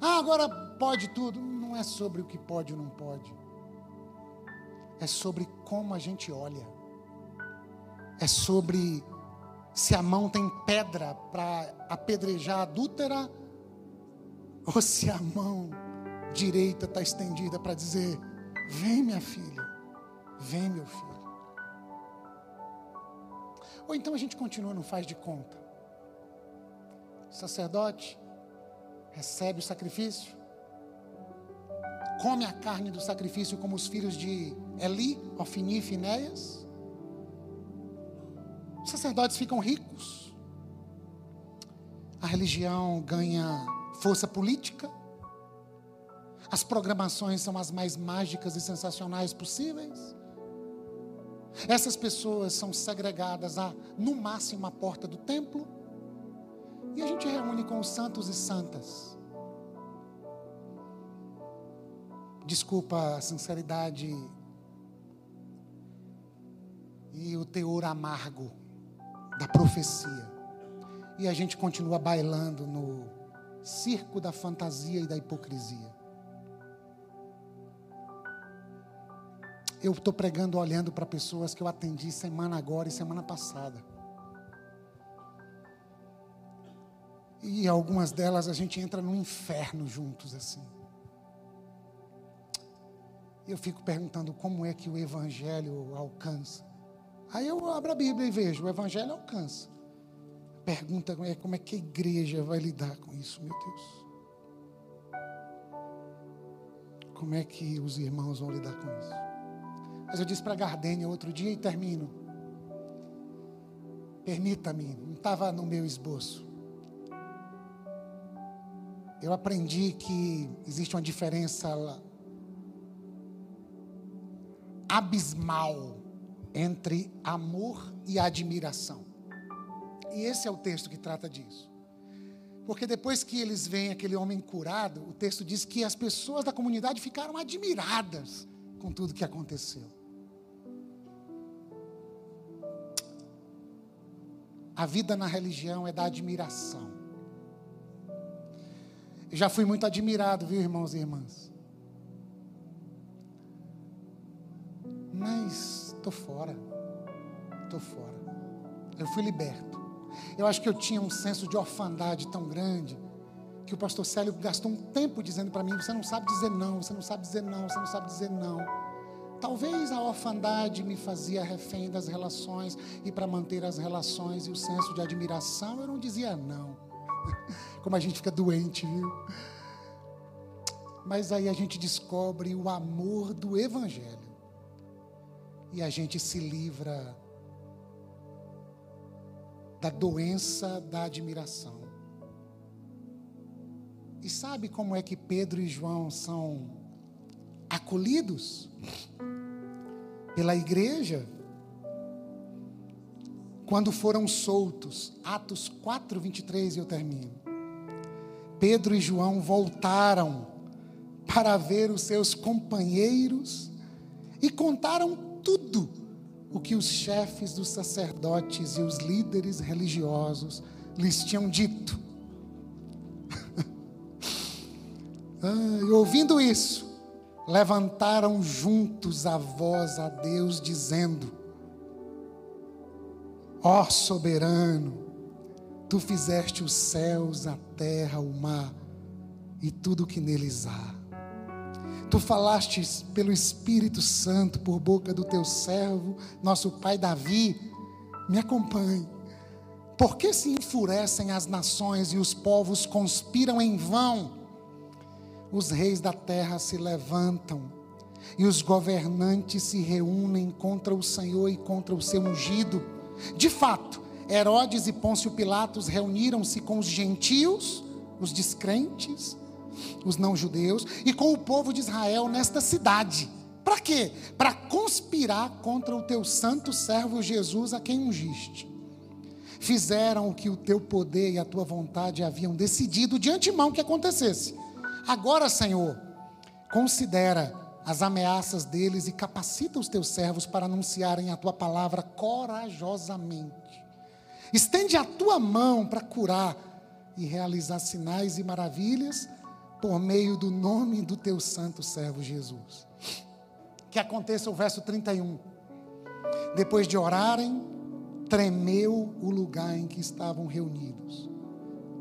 Ah, agora pode tudo. Não é sobre o que pode ou não pode. É sobre como a gente olha é sobre se a mão tem pedra para apedrejar a adúltera, ou se a mão direita está estendida para dizer: Vem, minha filha, vem, meu filho. Ou então a gente continua, não faz de conta. O sacerdote recebe o sacrifício, come a carne do sacrifício como os filhos de Eli, Ofni e Finéias, os sacerdotes ficam ricos. A religião ganha força política. As programações são as mais mágicas e sensacionais possíveis. Essas pessoas são segregadas a, no máximo, a porta do templo. E a gente reúne com os santos e santas. Desculpa a sinceridade e o teor amargo da profecia. E a gente continua bailando no circo da fantasia e da hipocrisia. Eu estou pregando olhando para pessoas que eu atendi semana agora e semana passada. E algumas delas a gente entra no inferno juntos assim. Eu fico perguntando como é que o evangelho alcança. Aí eu abro a Bíblia e vejo, o Evangelho alcança. Pergunta é como é que a igreja vai lidar com isso, meu Deus. Como é que os irmãos vão lidar com isso? Mas eu disse para a Gardênia outro dia e termino. Permita-me, não estava no meu esboço. Eu aprendi que existe uma diferença abismal entre amor e admiração. E esse é o texto que trata disso. Porque depois que eles veem aquele homem curado, o texto diz que as pessoas da comunidade ficaram admiradas com tudo que aconteceu. A vida na religião é da admiração. Já fui muito admirado, viu, irmãos e irmãs? Mas Estou fora. Estou fora. Eu fui liberto. Eu acho que eu tinha um senso de orfandade tão grande que o pastor Célio gastou um tempo dizendo para mim: você não sabe dizer não, você não sabe dizer não, você não sabe dizer não. Talvez a orfandade me fazia refém das relações e para manter as relações e o senso de admiração eu não dizia não. [LAUGHS] Como a gente fica doente, viu? Mas aí a gente descobre o amor do Evangelho e a gente se livra da doença da admiração. E sabe como é que Pedro e João são acolhidos pela igreja? Quando foram soltos, Atos 4, 23, e eu termino. Pedro e João voltaram para ver os seus companheiros e contaram tudo o que os chefes dos sacerdotes e os líderes religiosos lhes tinham dito. [LAUGHS] ah, e ouvindo isso, levantaram juntos a voz a Deus, dizendo: Ó soberano, tu fizeste os céus, a terra, o mar e tudo o que neles há. Tu falaste pelo Espírito Santo, por boca do teu servo, nosso pai Davi. Me acompanhe. Por que se enfurecem as nações e os povos conspiram em vão? Os reis da terra se levantam e os governantes se reúnem contra o Senhor e contra o seu ungido. De fato, Herodes e Pôncio Pilatos reuniram-se com os gentios, os descrentes, os não-judeus, e com o povo de Israel nesta cidade. Para quê? Para conspirar contra o teu santo servo Jesus, a quem ungiste. Fizeram o que o teu poder e a tua vontade haviam decidido de antemão que acontecesse. Agora, Senhor, considera as ameaças deles e capacita os teus servos para anunciarem a tua palavra corajosamente. Estende a tua mão para curar e realizar sinais e maravilhas por meio do nome do teu santo servo Jesus. Que aconteça o verso 31. Depois de orarem, tremeu o lugar em que estavam reunidos.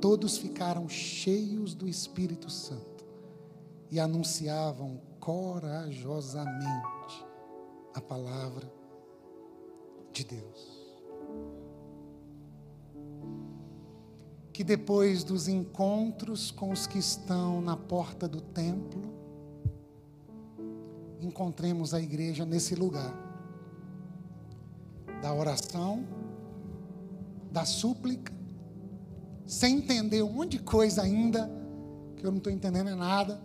Todos ficaram cheios do Espírito Santo e anunciavam corajosamente a palavra de Deus. Que depois dos encontros com os que estão na porta do templo, encontremos a igreja nesse lugar. Da oração, da súplica, sem entender um monte de coisa ainda, que eu não estou entendendo é nada,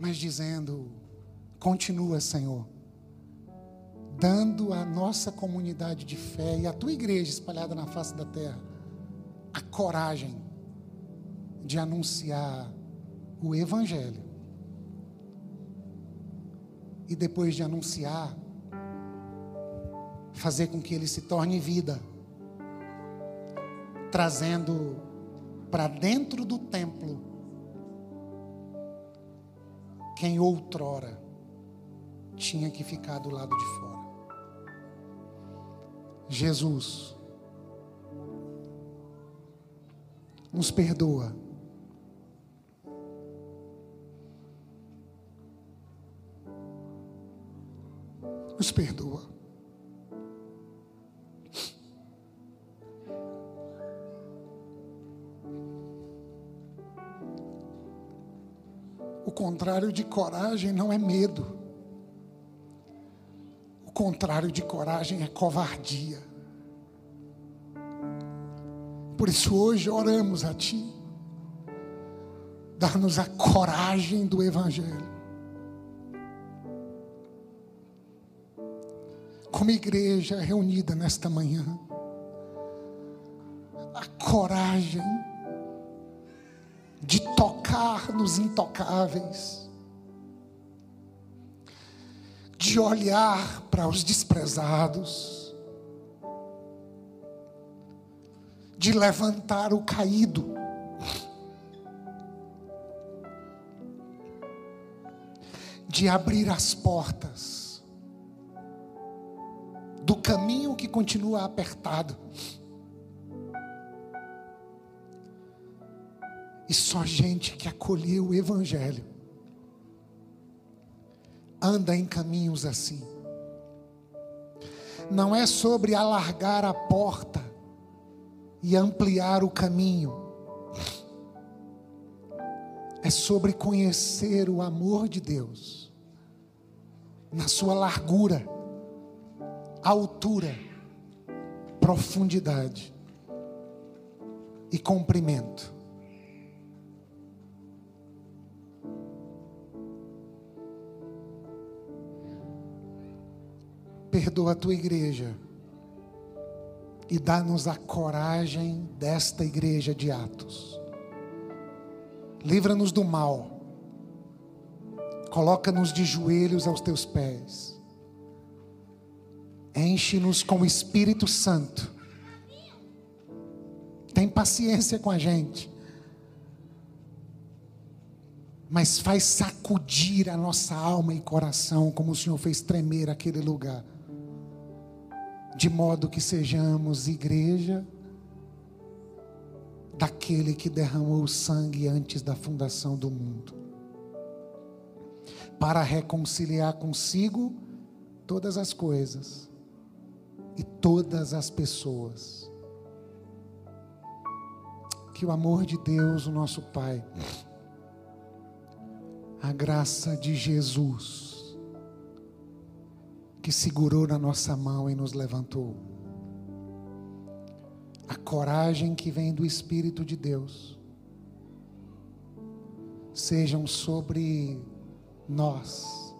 mas dizendo: continua, Senhor, dando à nossa comunidade de fé e à tua igreja espalhada na face da terra a coragem de anunciar o Evangelho. E depois de anunciar, fazer com que ele se torne vida, trazendo para dentro do templo quem outrora tinha que ficar do lado de fora. Jesus nos perdoa. Nos perdoa. O contrário de coragem não é medo contrário de coragem é covardia. Por isso hoje oramos a Ti, dá-nos a coragem do Evangelho. Como igreja reunida nesta manhã, a coragem de tocar nos intocáveis de olhar para os desprezados, de levantar o caído, de abrir as portas do caminho que continua apertado. E só gente que acolheu o Evangelho anda em caminhos assim. Não é sobre alargar a porta e ampliar o caminho. É sobre conhecer o amor de Deus na sua largura, altura, profundidade e comprimento. Perdoa a tua igreja e dá-nos a coragem desta igreja de Atos. Livra-nos do mal, coloca-nos de joelhos aos teus pés Enche-nos com o Espírito Santo. Tem paciência com a gente. Mas faz sacudir a nossa alma e coração, como o Senhor fez tremer aquele lugar. De modo que sejamos igreja daquele que derramou o sangue antes da fundação do mundo, para reconciliar consigo todas as coisas e todas as pessoas. Que o amor de Deus, o nosso Pai, a graça de Jesus, que segurou na nossa mão e nos levantou, a coragem que vem do Espírito de Deus, sejam sobre nós,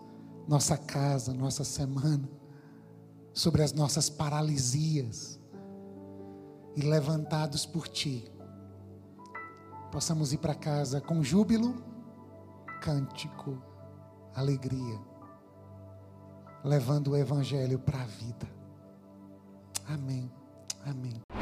nossa casa, nossa semana, sobre as nossas paralisias, e levantados por Ti, possamos ir para casa com júbilo, cântico, alegria, levando o Evangelho para a vida. Amém. Amém.